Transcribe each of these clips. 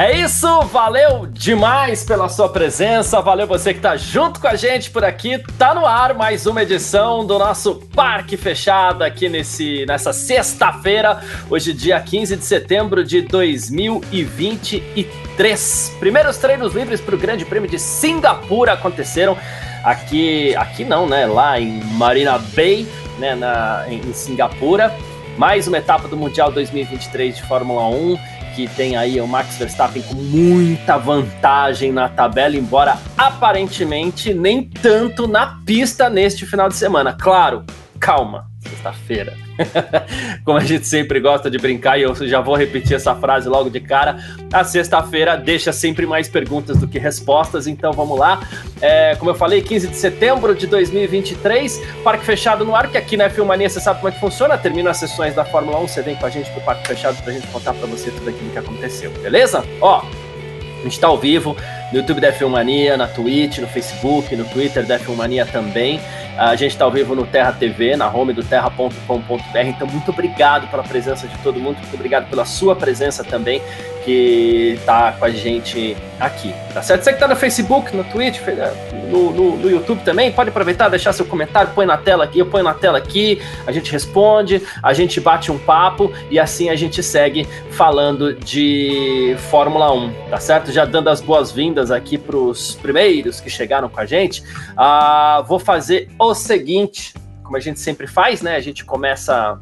É isso, valeu demais pela sua presença, valeu você que tá junto com a gente por aqui. Tá no ar mais uma edição do nosso Parque Fechado aqui nesse, nessa sexta-feira, hoje dia 15 de setembro de 2023. Primeiros treinos livres para o Grande Prêmio de Singapura aconteceram aqui, aqui não, né? Lá em Marina Bay, né? Na, em, em Singapura. Mais uma etapa do Mundial 2023 de Fórmula 1 que tem aí o Max Verstappen com muita vantagem na tabela, embora aparentemente nem tanto na pista neste final de semana. Claro, calma, sexta-feira. Como a gente sempre gosta de brincar, e eu já vou repetir essa frase logo de cara, a sexta-feira deixa sempre mais perguntas do que respostas, então vamos lá. É, como eu falei, 15 de setembro de 2023, Parque Fechado no ar, que aqui na Filmania você sabe como é que funciona, termina as sessões da Fórmula 1, você vem com a gente pro Parque Fechado pra gente contar pra você tudo aquilo que aconteceu, beleza? Ó, a gente tá ao vivo no YouTube da Filmania, na Twitch, no Facebook, no Twitter da Filmania também. A gente está ao vivo no Terra TV, na home do terra.com.br. Então, muito obrigado pela presença de todo mundo, muito obrigado pela sua presença também, que está com a gente aqui, tá certo? Você que está no Facebook, no Twitch, no, no, no, YouTube também, pode aproveitar, deixar seu comentário, põe na tela aqui, eu ponho na tela aqui, a gente responde, a gente bate um papo e assim a gente segue falando de Fórmula 1, tá certo? Já dando as boas-vindas aqui para os primeiros que chegaram com a gente, uh, vou fazer o seguinte, como a gente sempre faz, né? A gente começa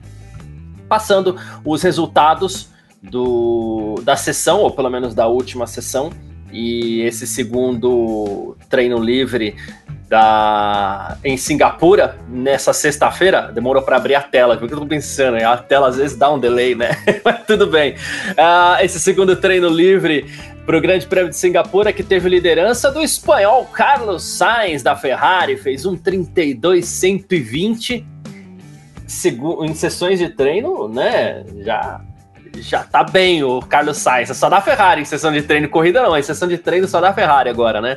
passando os resultados do, da sessão, ou pelo menos da última sessão, e esse segundo treino livre da em Singapura nessa sexta-feira demorou para abrir a tela. O que eu tô pensando? A tela às vezes dá um delay, né? Mas tudo bem. Uh, esse segundo treino livre para o Grande Prêmio de Singapura, que teve liderança do espanhol Carlos Sainz da Ferrari, fez um 32-120 em sessões de treino, né? Já já tá bem o Carlos Sainz, é só da Ferrari em sessão de treino, corrida não, em sessão de treino só da Ferrari agora, né?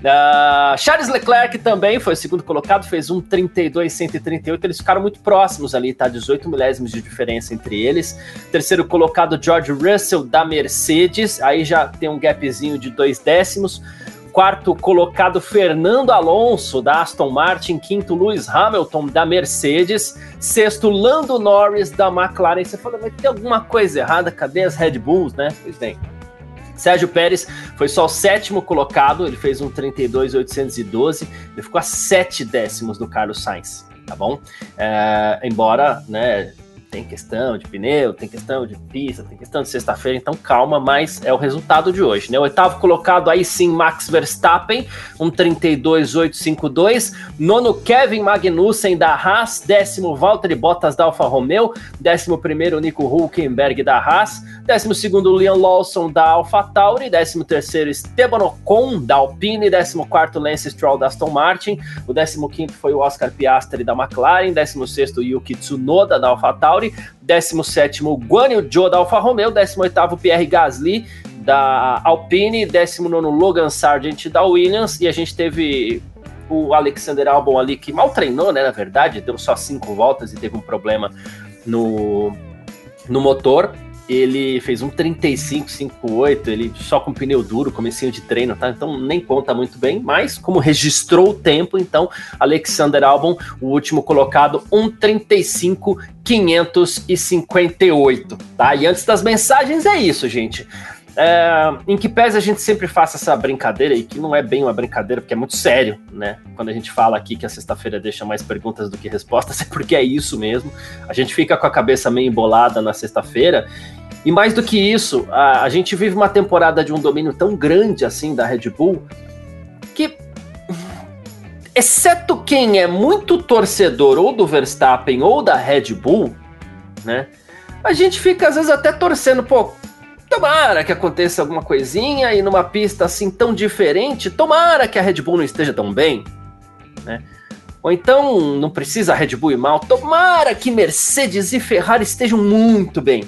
Uh, Charles Leclerc também foi o segundo colocado, fez um 32-138, eles ficaram muito próximos ali, tá? 18 milésimos de diferença entre eles. Terceiro colocado, George Russell da Mercedes, aí já tem um gapzinho de dois décimos. Quarto colocado, Fernando Alonso, da Aston Martin. Quinto, Lewis Hamilton, da Mercedes. Sexto, Lando Norris, da McLaren. Você fala, mas tem alguma coisa errada? Cadê as Red Bulls, né? Pois bem. Sérgio Pérez foi só o sétimo colocado, ele fez um 32,812, ele ficou a sete décimos do Carlos Sainz, tá bom? É, embora, né, tem questão de pneu, tem questão de pista, tem questão de sexta-feira, então calma, mas é o resultado de hoje, né? O oitavo colocado aí sim, Max Verstappen, um 32,852. Nono, Kevin Magnussen da Haas. Décimo, Valtteri Bottas da Alfa Romeo. Décimo primeiro, Nico Hulkenberg da Haas. Décimo segundo, Liam Lawson da Alfa Tauri. Décimo terceiro, Esteban Ocon da Alpine. Décimo quarto, Lance Stroll da Aston Martin. O décimo quinto foi o Oscar Piastri da McLaren. Décimo sexto, Yuki Tsunoda da Alfa Tauri. AlphaTauri, 17 Guan Yu Zhou da Alfa Romeo, 18 Pierre Gasly da Alpine, 19 Logan Sargent da Williams, e a gente teve o Alexander Albon ali que mal treinou, né, na verdade, deu só cinco voltas e teve um problema no, no motor, ele fez um 35,58, ele só com pneu duro, comecinho de treino, tá? Então nem conta muito bem, mas como registrou o tempo, então Alexander Albon, o último colocado, 1:35,558, tá? E antes das mensagens é isso, gente. É, em que pese a gente sempre faça essa brincadeira, e que não é bem uma brincadeira, porque é muito sério, né? Quando a gente fala aqui que a sexta-feira deixa mais perguntas do que respostas, é porque é isso mesmo. A gente fica com a cabeça meio embolada na sexta-feira, e mais do que isso, a, a gente vive uma temporada de um domínio tão grande assim da Red Bull que, exceto quem é muito torcedor ou do Verstappen ou da Red Bull, né? A gente fica às vezes até torcendo, pô, tomara que aconteça alguma coisinha e numa pista assim tão diferente, tomara que a Red Bull não esteja tão bem, né? Ou então não precisa a Red Bull ir mal, tomara que Mercedes e Ferrari estejam muito bem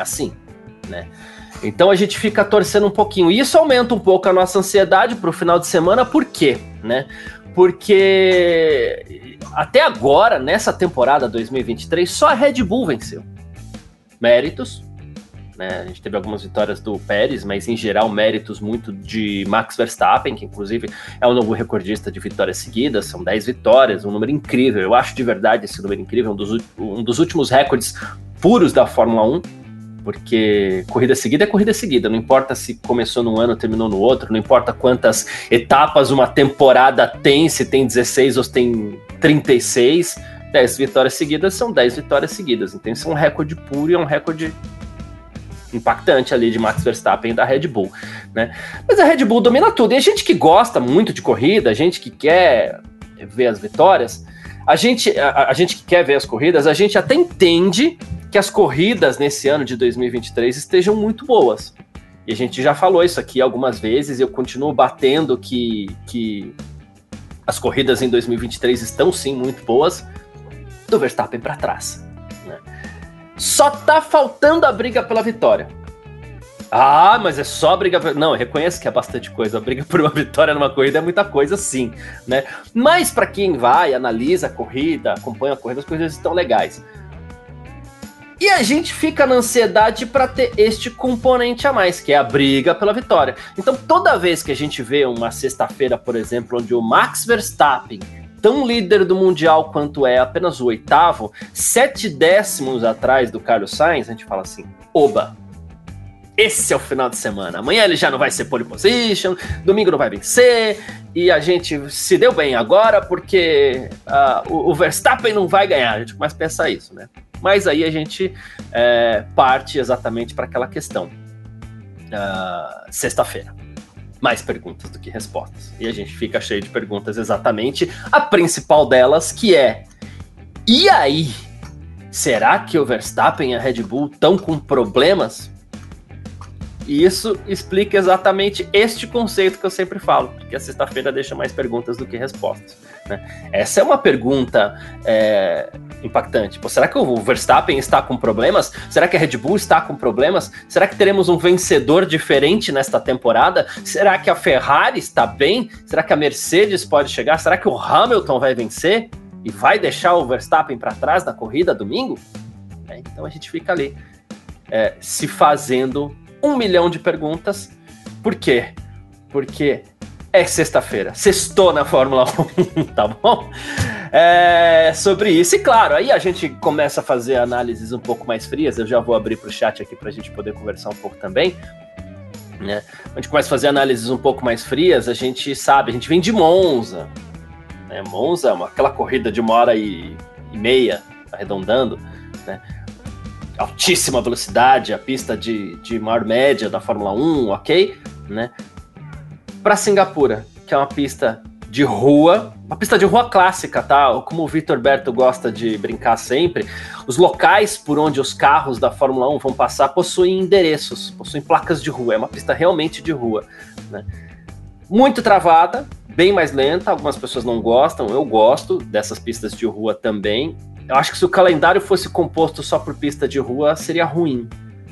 assim, né? Então a gente fica torcendo um pouquinho. Isso aumenta um pouco a nossa ansiedade para o final de semana, por quê? Né? Porque até agora, nessa temporada 2023, só a Red Bull venceu. Méritos, né? A gente teve algumas vitórias do Pérez, mas em geral méritos muito de Max Verstappen, que inclusive é o novo recordista de vitórias seguidas, são 10 vitórias, um número incrível. Eu acho de verdade esse número incrível, um dos, um dos últimos recordes puros da Fórmula 1, porque corrida seguida é corrida seguida, não importa se começou num ano, terminou no outro, não importa quantas etapas uma temporada tem, se tem 16 ou se tem 36, 10 vitórias seguidas são 10 vitórias seguidas. Então isso é um recorde puro e é um recorde impactante ali de Max Verstappen da Red Bull, né? Mas a Red Bull domina tudo. E a gente que gosta muito de corrida, a gente que quer ver as vitórias, a gente, a, a gente que quer ver as corridas, a gente até entende que as corridas nesse ano de 2023 estejam muito boas. E a gente já falou isso aqui algumas vezes, eu continuo batendo que, que as corridas em 2023 estão sim muito boas, do Verstappen para trás. Só tá faltando a briga pela vitória. Ah, mas é só briga. Não, eu reconheço que é bastante coisa. A briga por uma vitória numa corrida é muita coisa, sim, né? Mas para quem vai, analisa a corrida, acompanha a corrida, as coisas estão legais. E a gente fica na ansiedade para ter este componente a mais, que é a briga pela vitória. Então, toda vez que a gente vê uma sexta-feira, por exemplo, onde o Max Verstappen tão líder do Mundial quanto é apenas o oitavo, sete décimos atrás do Carlos Sainz, a gente fala assim: oba, esse é o final de semana. Amanhã ele já não vai ser pole position, domingo não vai vencer, e a gente se deu bem agora porque uh, o, o, Verstappen não vai ganhar. A gente começa a pensar isso, né? Mas aí a gente é, parte exatamente para aquela questão. Uh, Sexta-feira mais perguntas do que respostas. E a gente fica cheio de perguntas exatamente. A principal delas, que é: e aí? Será que o Verstappen e a Red Bull estão com problemas? E isso explica exatamente este conceito que eu sempre falo, que a sexta-feira deixa mais perguntas do que respostas. Né? Essa é uma pergunta é, impactante. Pô, será que o Verstappen está com problemas? Será que a Red Bull está com problemas? Será que teremos um vencedor diferente nesta temporada? Será que a Ferrari está bem? Será que a Mercedes pode chegar? Será que o Hamilton vai vencer e vai deixar o Verstappen para trás na corrida domingo? É, então a gente fica ali é, se fazendo um milhão de perguntas. Por quê? Porque é sexta-feira, sextou na Fórmula 1, tá bom? É sobre isso. E claro, aí a gente começa a fazer análises um pouco mais frias. Eu já vou abrir para o chat aqui para a gente poder conversar um pouco também. Né? A gente começa a fazer análises um pouco mais frias, a gente sabe, a gente vem de Monza. Né? Monza, aquela corrida de uma hora e, e meia, arredondando, né? altíssima velocidade, a pista de, de maior média da Fórmula 1, ok? Né? Para Singapura, que é uma pista de rua, uma pista de rua clássica, tá? Como o Vitor Berto gosta de brincar sempre, os locais por onde os carros da Fórmula 1 vão passar possuem endereços, possuem placas de rua, é uma pista realmente de rua, né? Muito travada, bem mais lenta, algumas pessoas não gostam, eu gosto dessas pistas de rua também, eu acho que se o calendário fosse composto só por pista de rua, seria ruim.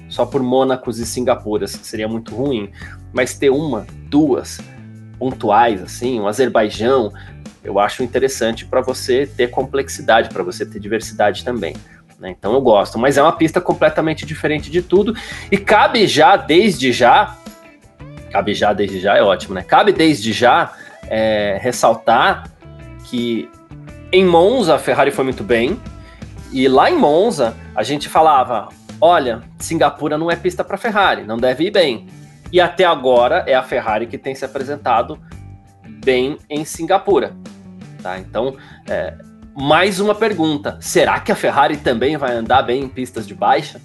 Só por Mônacos e Singapuras, seria muito ruim. Mas ter uma, duas pontuais, assim, um Azerbaijão, eu acho interessante para você ter complexidade, para você ter diversidade também. Né? Então eu gosto, mas é uma pista completamente diferente de tudo e cabe já, desde já, cabe já desde já é ótimo, né? Cabe desde já é, ressaltar que em Monza, a Ferrari foi muito bem. E lá em Monza, a gente falava: olha, Singapura não é pista para Ferrari, não deve ir bem. E até agora é a Ferrari que tem se apresentado bem em Singapura. Tá? Então, é, mais uma pergunta: será que a Ferrari também vai andar bem em pistas de baixa?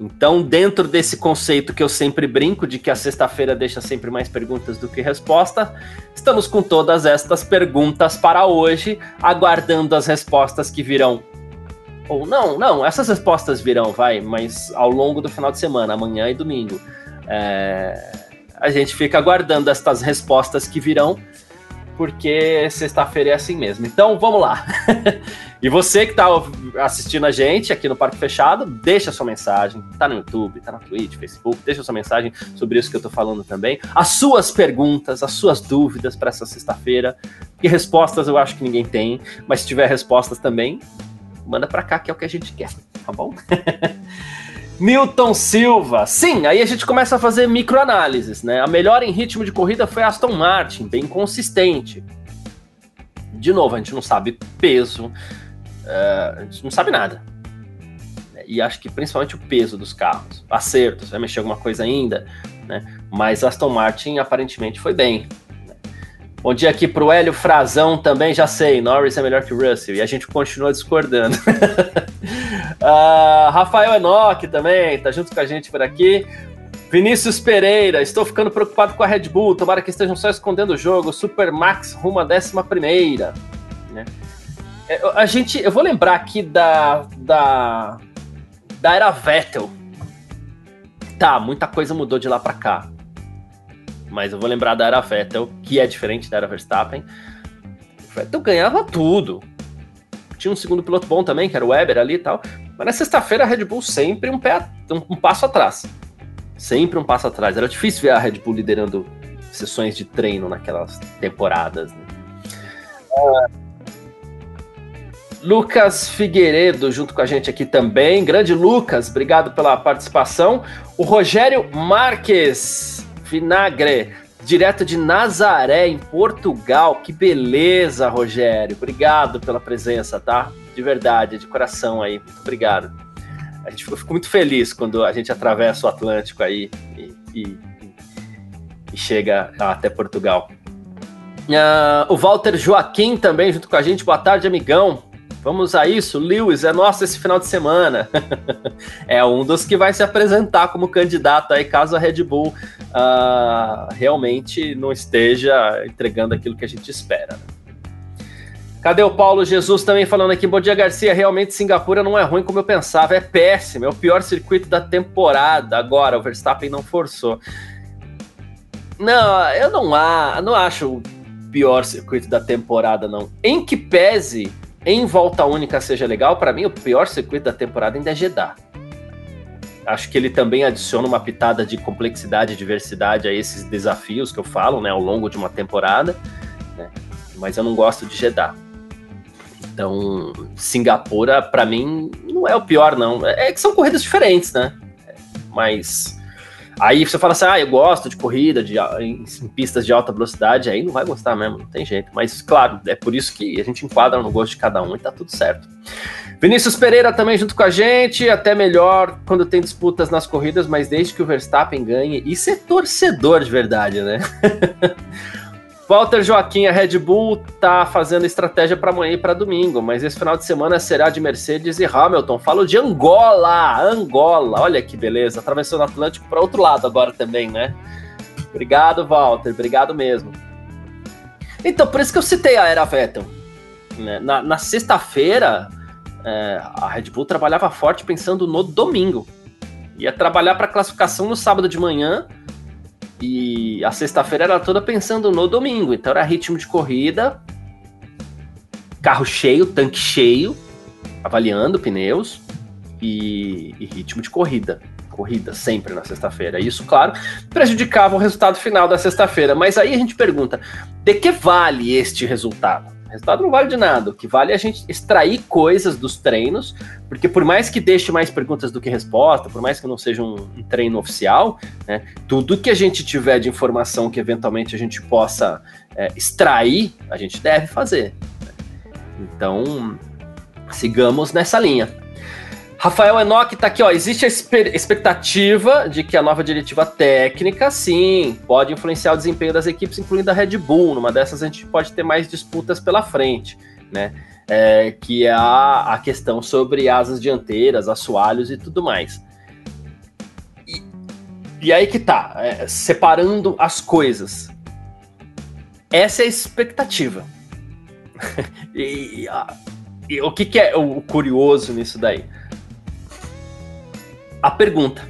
Então, dentro desse conceito que eu sempre brinco de que a sexta-feira deixa sempre mais perguntas do que resposta, estamos com todas estas perguntas para hoje, aguardando as respostas que virão. Ou não, não, essas respostas virão, vai, mas ao longo do final de semana, amanhã e domingo. É, a gente fica aguardando estas respostas que virão porque sexta-feira é assim mesmo. Então vamos lá. e você que está assistindo a gente aqui no Parque Fechado, deixa sua mensagem. Tá no YouTube, tá na Twitch, Facebook, deixa sua mensagem sobre isso que eu tô falando também. As suas perguntas, as suas dúvidas para essa sexta-feira. E respostas eu acho que ninguém tem, mas se tiver respostas também, manda para cá que é o que a gente quer, tá bom? Milton Silva. Sim, aí a gente começa a fazer microanálises, né? A melhor em ritmo de corrida foi Aston Martin, bem consistente. De novo, a gente não sabe peso, uh, a gente não sabe nada. E acho que principalmente o peso dos carros. Acertos, vai mexer alguma coisa ainda, né? Mas Aston Martin aparentemente foi bem. Bom dia aqui pro Hélio Frazão também, já sei, Norris é melhor que Russell, e a gente continua discordando. uh, Rafael Enoch também, tá junto com a gente por aqui. Vinícius Pereira, estou ficando preocupado com a Red Bull, tomara que estejam só escondendo o jogo, Super Max rumo à décima primeira. Né? É, a gente, eu vou lembrar aqui da, da, da era Vettel. Tá, muita coisa mudou de lá para cá mas eu vou lembrar da era Vettel, que é diferente da era Verstappen. O Vettel ganhava tudo. Tinha um segundo piloto bom também, que era o Weber ali e tal. Mas na sexta-feira a Red Bull sempre um, pé, um, um, passo atrás. Sempre um passo atrás. Era difícil ver a Red Bull liderando sessões de treino naquelas temporadas. Né? Uh, Lucas Figueiredo junto com a gente aqui também. Grande Lucas, obrigado pela participação. O Rogério Marques Vinagre, direto de Nazaré, em Portugal. Que beleza, Rogério. Obrigado pela presença, tá? De verdade, de coração aí. Muito obrigado. A gente ficou, muito feliz quando a gente atravessa o Atlântico aí e, e, e chega até Portugal. Uh, o Walter Joaquim também junto com a gente. Boa tarde, amigão. Vamos a isso, Lewis, é nosso esse final de semana. é um dos que vai se apresentar como candidato aí, caso a Red Bull uh, realmente não esteja entregando aquilo que a gente espera. Né? Cadê o Paulo Jesus também falando aqui? Bom dia, Garcia. Realmente Singapura não é ruim como eu pensava, é péssimo, é o pior circuito da temporada. Agora, o Verstappen não forçou. Não, eu não, há, não acho o pior circuito da temporada, não. Em que pese em volta única seja legal, para mim o pior circuito da temporada ainda é Jeddah. Acho que ele também adiciona uma pitada de complexidade e diversidade a esses desafios que eu falo, né, ao longo de uma temporada, né, mas eu não gosto de Jeddah. Então, Singapura, para mim, não é o pior, não. É que são corridas diferentes, né? Mas Aí você fala assim, ah, eu gosto de corrida de, em, em, pistas de alta velocidade, aí não vai gostar mesmo, não tem jeito. Mas, claro, é por isso que a gente enquadra no gosto de cada um e tá tudo certo. Vinícius Pereira também junto com a gente, até melhor quando tem disputas nas corridas, mas desde que o Verstappen ganhe, isso é torcedor de verdade, né? Walter Joaquim, a Red Bull tá fazendo estratégia para amanhã e para domingo, mas esse final de semana será de Mercedes e Hamilton. Falo de Angola, Angola. Olha que beleza, atravessando o Atlântico para outro lado agora também, né? Obrigado, Walter, obrigado mesmo. Então, por isso que eu citei a Era Vettel. Né? Na, na sexta-feira, é, a Red Bull trabalhava forte pensando no domingo. Ia trabalhar para classificação no sábado de manhã e a sexta-feira era toda pensando no domingo, então era ritmo de corrida, carro cheio, tanque cheio, avaliando pneus e, e ritmo de corrida. Corrida sempre na sexta-feira. Isso, claro, prejudicava o resultado final da sexta-feira. Mas aí a gente pergunta: de que vale este resultado? Resultado não vale de nada. O que vale é a gente extrair coisas dos treinos, porque por mais que deixe mais perguntas do que resposta, por mais que não seja um, um treino oficial, né, tudo que a gente tiver de informação que eventualmente a gente possa é, extrair, a gente deve fazer. Então, sigamos nessa linha. Rafael Enoch tá aqui, ó. Existe a expectativa de que a nova diretiva técnica, sim, pode influenciar o desempenho das equipes, incluindo a Red Bull. Numa dessas a gente pode ter mais disputas pela frente, né? É, que é a, a questão sobre asas dianteiras, assoalhos e tudo mais. E, e aí que tá, é, separando as coisas. Essa é a expectativa. e, a, e o que, que é o curioso nisso daí? A pergunta: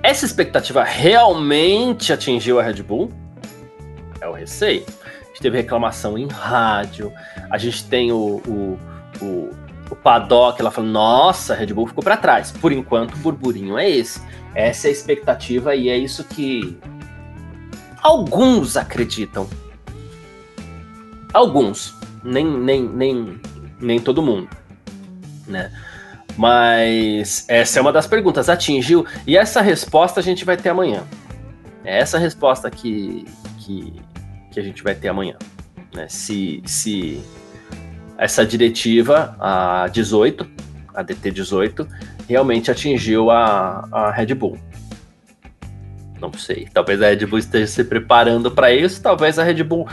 essa expectativa realmente atingiu a Red Bull? É o receio. gente teve reclamação em rádio, a gente tem o, o, o, o Paddock ela falando, nossa, a Red Bull ficou para trás. Por enquanto, o burburinho é esse. Essa é a expectativa e é isso que alguns acreditam. Alguns, nem, nem, nem, nem todo mundo, né? Mas essa é uma das perguntas. Atingiu? E essa resposta a gente vai ter amanhã. É essa resposta que, que, que a gente vai ter amanhã. Né? Se, se essa diretiva, a 18, a DT 18, realmente atingiu a, a Red Bull. Não sei. Talvez a Red Bull esteja se preparando para isso. Talvez a Red Bull.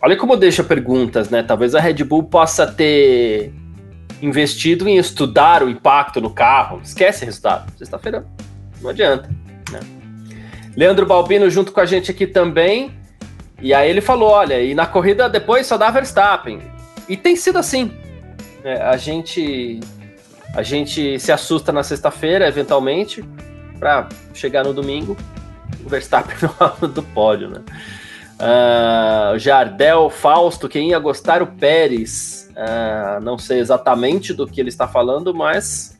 Olha como deixa perguntas, né? Talvez a Red Bull possa ter investido em estudar o impacto no carro. Esquece resultado. Sexta-feira não adianta. Né? Leandro Balbino junto com a gente aqui também. E aí ele falou: olha, e na corrida depois só dá Verstappen. E tem sido assim. É, a gente a gente se assusta na sexta-feira, eventualmente, para chegar no domingo, o Verstappen no do pódio, né? Uh, Jardel Fausto, quem ia gostar o Pérez. Uh, não sei exatamente do que ele está falando, mas.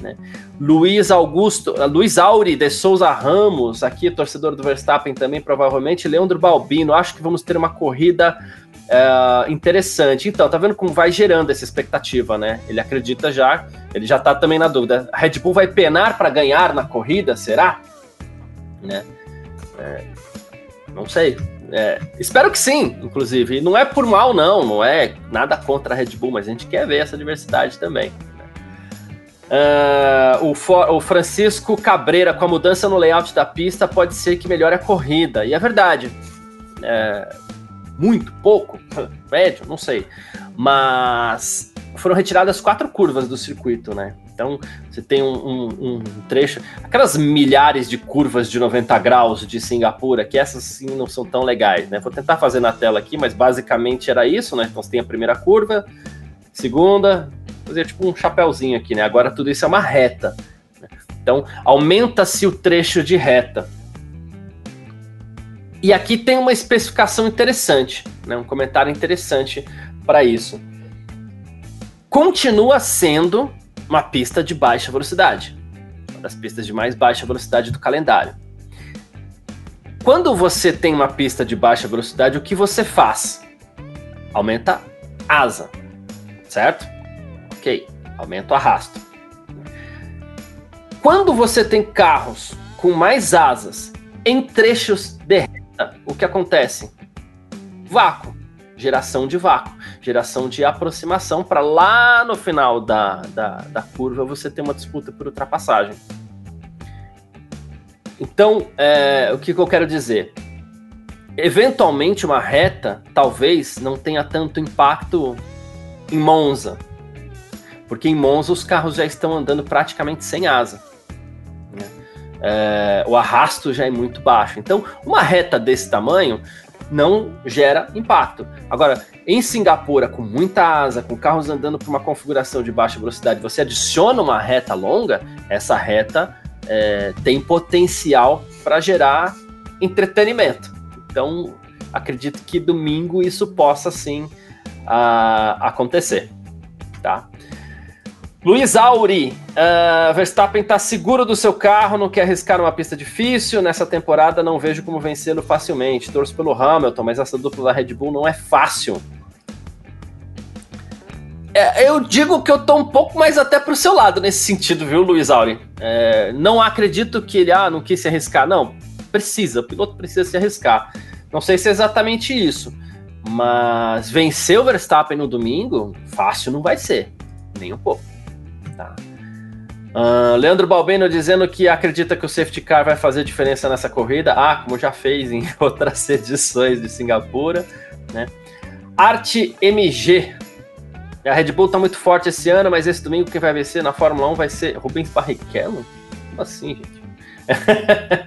Né? Luiz Augusto, uh, Luiz Auri de Souza Ramos, aqui, torcedor do Verstappen também, provavelmente. Leandro Balbino, acho que vamos ter uma corrida uh, interessante. Então, tá vendo como vai gerando essa expectativa, né? Ele acredita já, ele já tá também na dúvida. A Red Bull vai penar para ganhar na corrida, será? Né? É, não sei. É, espero que sim, inclusive. não é por mal, não. Não é nada contra a Red Bull, mas a gente quer ver essa diversidade também. Uh, o, For, o, Francisco Cabreira, com a mudança no layout da pista, pode ser que melhore a corrida. E é verdade. É, muito, pouco, médio, não sei. Mas foram retiradas quatro curvas do circuito, né? Então, você tem um, um, um, trecho, aquelas milhares de curvas de 90 graus de Singapura, que essas sim não são tão legais, né? Vou tentar fazer na tela aqui, mas basicamente era isso, né? Então, você tem a primeira curva, segunda, fazer tipo um chapéuzinho aqui, né? Agora tudo isso é uma reta. Né? Então, aumenta-se o trecho de reta. E aqui tem uma especificação interessante, né? um comentário interessante para isso. Continua sendo uma pista de baixa velocidade, uma das pistas de mais baixa velocidade do calendário. Quando você tem uma pista de baixa velocidade, o que você faz? Aumenta asa, certo? Ok, aumenta o arrasto. Quando você tem carros com mais asas em trechos de reta, o que acontece? Vácuo geração de vácuo, geração de aproximação para lá no final da, da, da, curva você ter uma disputa por ultrapassagem. Então, é, o que, que eu quero dizer? Eventualmente, uma reta talvez não tenha tanto impacto em Monza, porque em Monza os carros já estão andando praticamente sem asa. Né? É, o arrasto já é muito baixo. Então, uma reta desse tamanho não gera impacto. Agora, em Singapura, com muita asa, com carros andando por uma configuração de baixa velocidade, você adiciona uma reta longa, essa reta é, tem potencial para gerar entretenimento. Então, acredito que domingo isso possa sim a, acontecer. Tá? Luiz Auri, uh, Verstappen está seguro do seu carro, não quer arriscar uma pista difícil. Nessa temporada não vejo como vencê-lo facilmente. Torço pelo Hamilton, mas essa dupla da Red Bull não é fácil. É, eu digo que eu tô um pouco mais até pro seu lado nesse sentido, viu, Luiz Auri? É, não acredito que ele ah, não quis se arriscar. Não, precisa, o piloto precisa se arriscar. Não sei se é exatamente isso, mas vencer o Verstappen no domingo, fácil não vai ser, nem um pouco. Tá. Uh, Leandro Balbeno dizendo que acredita que o safety car vai fazer diferença nessa corrida. Ah, como já fez em outras edições de Singapura. Né? Arte MG. A Red Bull tá muito forte esse ano, mas esse domingo quem vai vencer na Fórmula 1 vai ser Rubens Barrichello? Como assim, gente?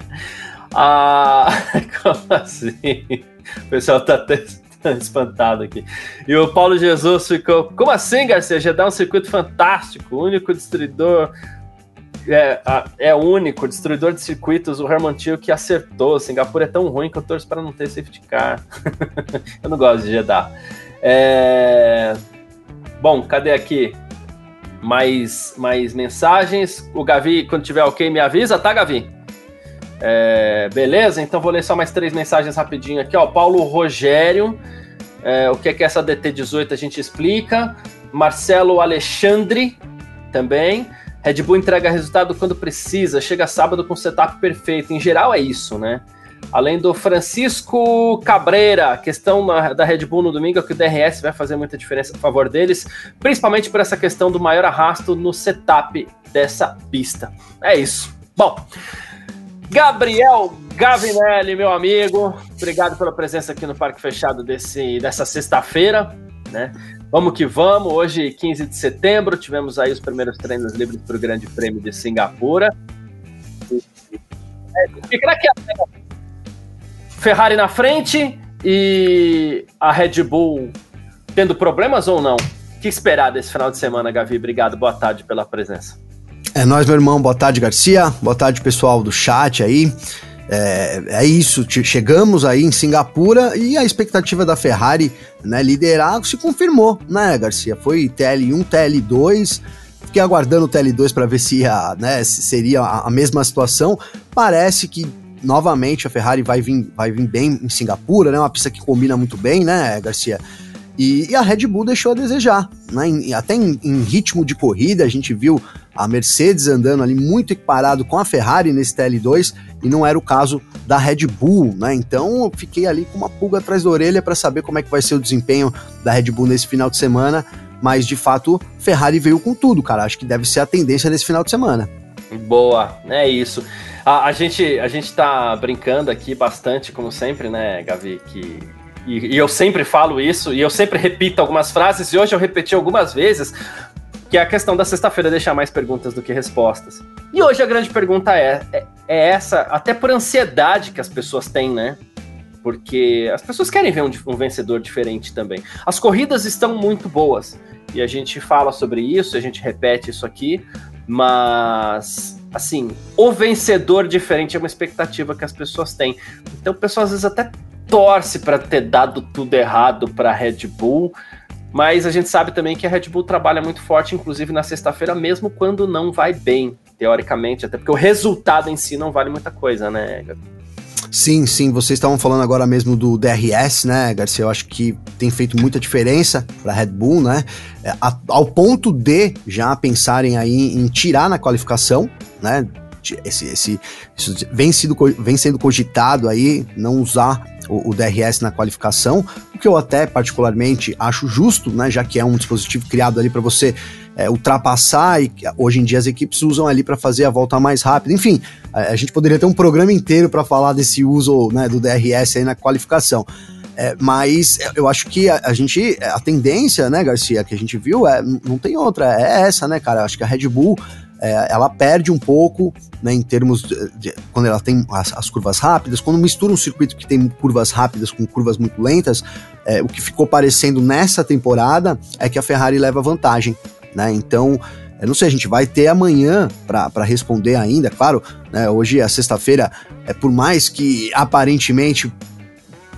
ah, como assim? O pessoal tá até espantado aqui. E o Paulo Jesus ficou. Como assim, Garcia? Já dá um circuito fantástico, único destruidor. é, é único, destruidor de circuitos, o Herman Tio que acertou. Singapura é tão ruim que eu torço para não ter safety car. eu não gosto de Jeddah. É... Bom, cadê aqui? Mais, mais mensagens. O Gavi, quando tiver ok, me avisa, tá, Gavi? É, beleza, então vou ler só mais três mensagens rapidinho aqui. Ó, Paulo Rogério, é, o que é, que é essa DT18 a gente explica. Marcelo Alexandre também. Red Bull entrega resultado quando precisa, chega sábado com setup perfeito. Em geral é isso, né? Além do Francisco Cabreira, questão da Red Bull no domingo é que o DRS vai fazer muita diferença a favor deles, principalmente por essa questão do maior arrasto no setup dessa pista. É isso. Bom, Gabriel Gavinelli, meu amigo, obrigado pela presença aqui no Parque Fechado desse, dessa sexta-feira. Né? Vamos que vamos. Hoje, 15 de setembro, tivemos aí os primeiros treinos livres para o Grande Prêmio de Singapura. Fica aqui a Ferrari na frente e a Red Bull tendo problemas ou não? O que esperar desse final de semana, Gavi? Obrigado, boa tarde pela presença. É nós, meu irmão. Boa tarde, Garcia. Boa tarde, pessoal do chat aí. É, é, isso, chegamos aí em Singapura e a expectativa da Ferrari né, liderar se confirmou, né, Garcia? Foi TL1, TL2. Fiquei aguardando o TL2 para ver se, a, né, se seria a, a, mesma situação. Parece que novamente a Ferrari vai vir, vai vir bem em Singapura, né? Uma pista que combina muito bem, né, Garcia? E, e, a Red Bull deixou a desejar, né? Em, até em, em, ritmo de corrida, a gente viu a Mercedes andando ali muito equiparado com a Ferrari nesse TL2 e não era o caso da Red Bull, né? Então eu fiquei ali com uma pulga atrás da orelha para saber como é que vai ser o desempenho da Red Bull nesse final de semana, mas de fato Ferrari veio com tudo, cara. Acho que deve ser a tendência nesse final de semana. Boa, é isso. A, a gente a gente tá brincando aqui bastante, como sempre, né, Gavi, que e, e, eu sempre falo isso, e eu sempre repito algumas frases, e hoje eu repeti algumas vezes, que é a questão da sexta-feira deixar mais perguntas do que respostas. E hoje a grande pergunta é, é, é, essa, até por ansiedade que as pessoas têm, né? Porque as pessoas querem ver um, um vencedor diferente também. As corridas estão muito boas, e a gente fala sobre isso, a gente repete isso aqui, mas assim, o vencedor diferente é uma expectativa que as pessoas têm. Então, o pessoal às vezes até torce para ter dado tudo errado para a Red Bull, mas a gente sabe também que a Red Bull trabalha muito forte, inclusive na sexta-feira, mesmo quando não vai bem, teoricamente, até porque o resultado em si não vale muita coisa, né, Sim, sim, vocês estavam falando agora mesmo do DRS, né, Garcia? Eu acho que tem feito muita diferença para Red Bull, né? É, a, ao ponto de já pensarem aí em tirar na qualificação, né? Esse, esse, isso vem, sido, vem sendo cogitado aí, não usar o, o, DRS na qualificação, o que eu até particularmente acho justo, né, já que é um dispositivo criado ali para você é, ultrapassar e hoje em dia as equipes usam ali para fazer a volta mais rápida. Enfim, a, a, gente poderia ter um programa inteiro para falar desse uso né, do DRS aí na qualificação. É, mas eu acho que a, a, gente, a tendência, né, Garcia, que a gente viu, é, não tem outra, é essa, né, cara? Acho que a Red Bull é, ela perde um pouco né, em termos de, de, quando ela tem as, as, curvas rápidas, quando mistura um circuito que tem curvas rápidas com curvas muito lentas, é, o que ficou parecendo nessa temporada é que a Ferrari leva vantagem, né? Então, eu não sei, a gente vai ter amanhã para responder ainda, claro, né, hoje é sexta-feira, é por mais que aparentemente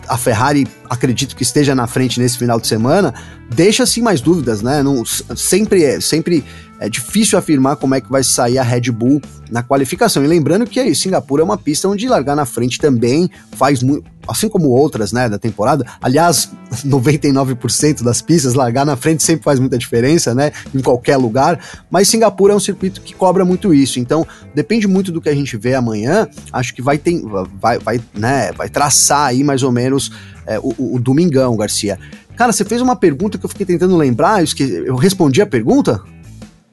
a Ferrari acredito que esteja na frente nesse final de semana, deixa assim mais dúvidas, né? Não, sempre é, sempre é difícil afirmar como é que vai sair a Red Bull na qualificação. E lembrando que Singapura é uma pista onde largar na frente também faz muito, assim como outras, né, da temporada. Aliás, 99% das pistas largar na frente sempre faz muita diferença, né, em qualquer lugar. Mas Singapura é um circuito que cobra muito isso. Então, depende muito do que a gente vê amanhã. Acho que vai ter, vai, vai, né, vai traçar aí mais ou menos é, o, o, domingão, Garcia. Cara, você fez uma pergunta que eu fiquei tentando lembrar, eu, esqueci, eu respondi a pergunta?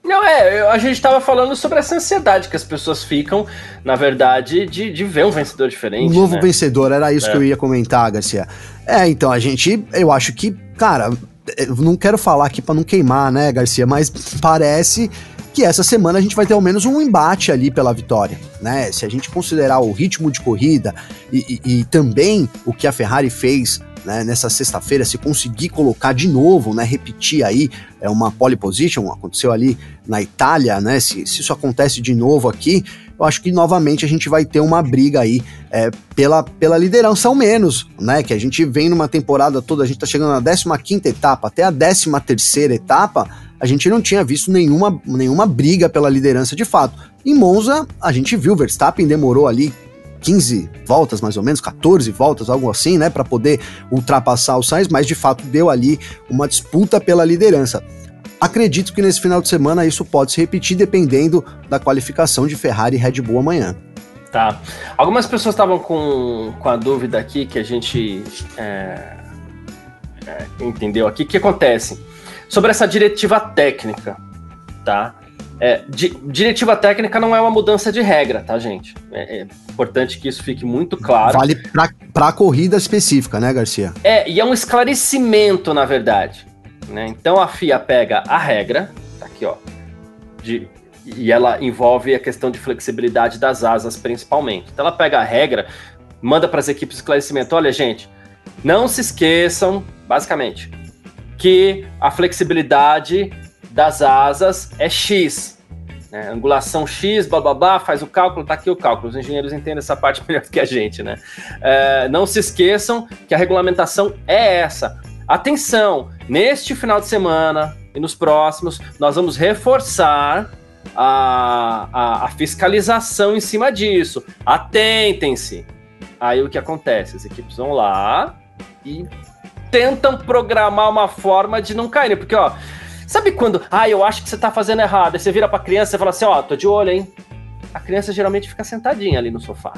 Não, é, a gente estava falando sobre essa ansiedade que as pessoas ficam, na verdade, de, de ver um vencedor diferente. Um novo né? vencedor, era isso é. que eu ia comentar, Garcia. É, então, a gente, eu acho que, cara, eu não quero falar aqui para não queimar, né, Garcia, mas parece que essa semana a gente vai ter ao menos um embate ali pela vitória, né? Se a gente considerar o ritmo de corrida e, e, e também o que a Ferrari fez né, nessa sexta-feira, se conseguir colocar de novo, né, repetir aí é uma pole position, aconteceu ali na Itália, né, se, se isso acontece de novo aqui, eu acho que novamente a gente vai ter uma briga aí é, pela, pela liderança ao menos, né, que a gente vem numa temporada toda, a gente tá chegando na 15ª etapa, até a 13ª etapa, a gente não tinha visto nenhuma, nenhuma briga pela liderança de fato. Em Monza, a gente viu, Verstappen demorou ali 15 voltas, mais ou menos, 14 voltas, algo assim, né, para poder ultrapassar o Sainz, mas de fato deu ali uma disputa pela liderança. Acredito que nesse final de semana isso pode se repetir dependendo da qualificação de Ferrari e Red Bull amanhã. Tá. Algumas pessoas estavam com, com a dúvida aqui que a gente é, é, entendeu aqui. O que acontece? Sobre essa diretiva técnica, tá? É, di diretiva técnica não é uma mudança de regra, tá, gente? É, é importante que isso fique muito claro. Vale para a corrida específica, né, Garcia? É, e é um esclarecimento, na verdade. Né? Então a FIA pega a regra, tá aqui, ó, de, e ela envolve a questão de flexibilidade das asas, principalmente. Então ela pega a regra, manda para as equipes esclarecimento: olha, gente, não se esqueçam, basicamente, que a flexibilidade das asas é X. Né? Angulação X, blá, faz o cálculo, tá aqui o cálculo. Os engenheiros entendem essa parte melhor do que a gente, né? É, não se esqueçam que a regulamentação é essa. Atenção, neste final de semana e nos próximos, nós vamos reforçar a, a, a fiscalização em cima disso. Atentem-se. Aí o que acontece? As equipes vão lá e tentam programar uma forma de não cair, porque ó, Sabe quando, ah, eu acho que você tá fazendo errado. Aí você vira pra criança e fala assim, ó, oh, tô de olho, hein? A criança geralmente fica sentadinha ali no sofá.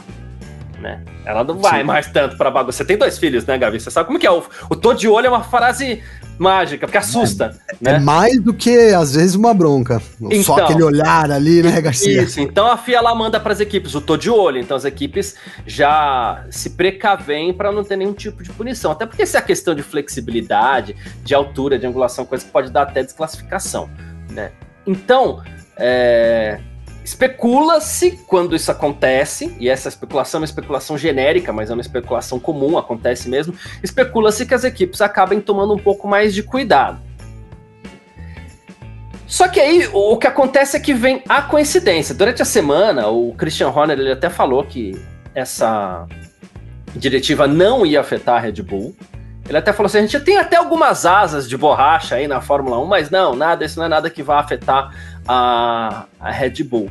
Né? Ela não vai Sim. mais tanto pra bagunça. Você tem dois filhos, né, Gavi? Você sabe como que é? O, o tô de olho é uma frase mágica, porque assusta. É, né? é mais do que, às vezes, uma bronca. Então, Só aquele olhar ali, né, Garcia? Isso, então a FIA lá manda para as equipes, o tô de olho. Então as equipes já se precavem para não ter nenhum tipo de punição. Até porque se é a questão de flexibilidade, de altura, de angulação, coisa que pode dar até desclassificação. Né? Então, é, Especula-se quando isso acontece, e essa especulação é uma especulação genérica, mas é uma especulação comum, acontece mesmo. Especula-se que as equipes acabem tomando um pouco mais de cuidado. Só que aí o que acontece é que vem a coincidência. Durante a semana, o Christian Horner ele até falou que essa diretiva não ia afetar a Red Bull. Ele até falou assim: a gente tem até algumas asas de borracha aí na Fórmula 1, mas não, nada, isso não é nada que vá afetar a, a Red Bull.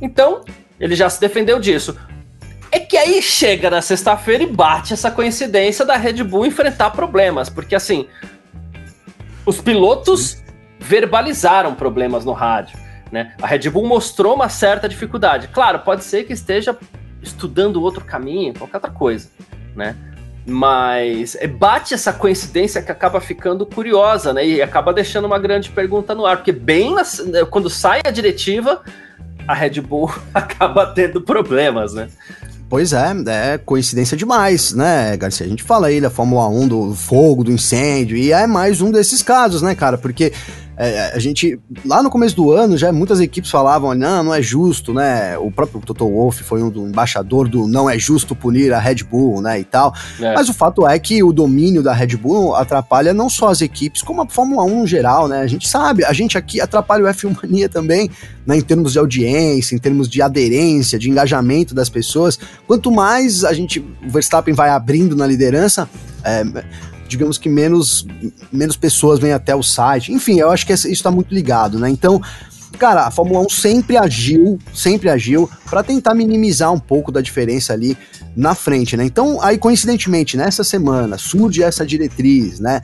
Então, ele já se defendeu disso. É que aí chega na sexta-feira e bate essa coincidência da Red Bull enfrentar problemas, porque assim, os pilotos verbalizaram problemas no rádio, né? A Red Bull mostrou uma certa dificuldade. Claro, pode ser que esteja estudando outro caminho, qualquer outra coisa, né? Mas é, bate essa coincidência que acaba ficando curiosa, né? E acaba deixando uma grande pergunta no ar, porque bem na, quando sai a diretiva, a Red Bull acaba tendo problemas, né? Pois é, é coincidência demais, né, Garcia? A gente fala aí da Fórmula 1, do fogo, do incêndio, e é mais um desses casos, né, cara? Porque é, a gente, lá no começo do ano, já muitas equipes falavam, não, não é justo, né? O próprio Toto Wolff foi um do embaixador do não é justo punir a Red Bull, né, e tal. É. Mas o fato é que o domínio da Red Bull atrapalha não só as equipes, como a Fórmula 1 no geral, né? A gente sabe, a gente aqui atrapalha o F1 Mania também, né, em termos de audiência, em termos de aderência, de engajamento das pessoas. Quanto mais a gente, o Verstappen vai abrindo na liderança, é, digamos que menos, menos pessoas vêm até o site. Enfim, eu acho que isso está muito ligado, né? Então, cara, a Fórmula 1 sempre agiu, sempre agiu para tentar minimizar um pouco da diferença ali na frente, né? Então, aí coincidentemente, nessa semana surge essa diretriz, né?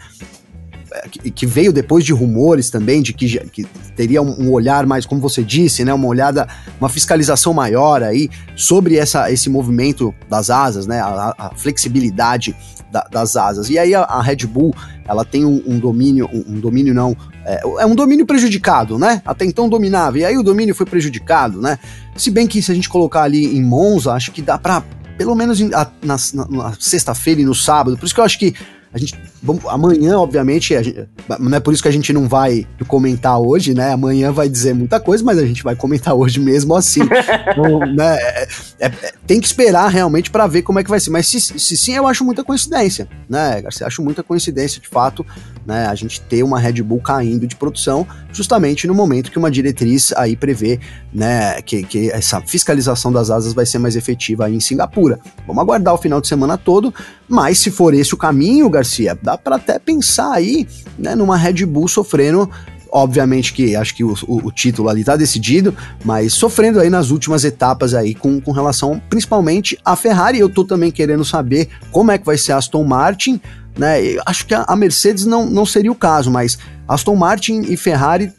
Que, veio depois de rumores também de que, que teria um, um, olhar mais, como você disse, né, uma olhada, uma fiscalização maior aí sobre essa, esse movimento das asas, né, a, a flexibilidade da, das asas. E aí a, a, Red Bull, ela tem um, um domínio, um, um, domínio não, é, é, um domínio prejudicado, né? Até então dominava, e aí o domínio foi prejudicado, né? Se bem que se a gente colocar ali em Monza, acho que dá pra, pelo menos na, na, na sexta-feira e no sábado, por isso que eu acho que a gente Vamos, amanhã, obviamente, gente, não é por isso que a gente não vai comentar hoje, né? Amanhã vai dizer muita coisa, mas a gente vai comentar hoje mesmo assim. então, né, é, é, é, tem que esperar realmente para ver como é que vai ser. Mas se, se, sim, eu acho muita coincidência, né, Garcia? Acho muita coincidência, de fato, né? A gente ter uma Red Bull caindo de produção justamente no momento que uma diretriz aí prevê, né, que, que essa fiscalização das asas vai ser mais efetiva aí em Singapura. Vamos aguardar o final de semana todo, mas se for esse o caminho, Garcia, dá para até pensar aí, né, numa Red Bull sofrendo obviamente que acho que o, o, o, título ali tá decidido, mas sofrendo aí nas últimas etapas aí com, com relação principalmente à Ferrari. Eu tô também querendo saber como é que vai ser a Aston Martin, né? Eu acho que a, a Mercedes não, não seria o caso, mas Aston Martin e Ferrari,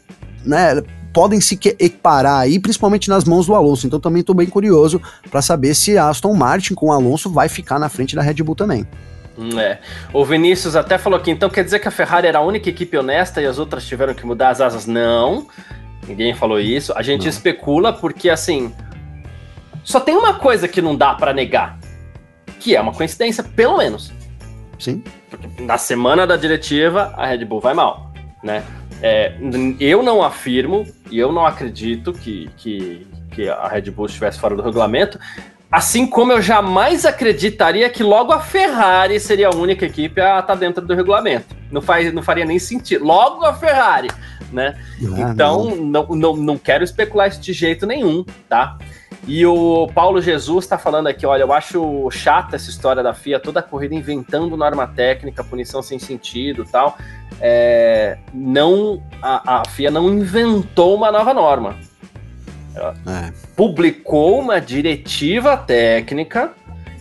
né? podem se equiparar aí, principalmente nas mãos do Alonso. Então também estou bem curioso para saber se a Aston Martin com o Alonso vai ficar na frente da Red Bull também. É. O Vinícius até falou aqui, então quer dizer que a Ferrari era a única equipe honesta e as outras tiveram que mudar as asas? Não, ninguém falou isso. A gente não. especula porque, assim, só tem uma coisa que não dá para negar, que é uma coincidência, pelo menos. Sim. Porque na semana da diretiva, a Red Bull vai mal, né? É, eu não afirmo e eu não acredito que, que, que a Red Bull estivesse fora do regulamento, assim como eu jamais acreditaria que logo a Ferrari seria a única equipe a estar tá dentro do regulamento. Não, faz, não faria nem sentido. Logo a Ferrari, né? Ah, então, não. Não, não, não quero especular isso de jeito nenhum, tá? E o Paulo Jesus está falando aqui, olha, eu acho chata essa história da FIA, toda a corrida inventando norma técnica, punição sem sentido tal. É, não, a, a FIA não inventou uma nova norma. Ela é. publicou uma diretiva técnica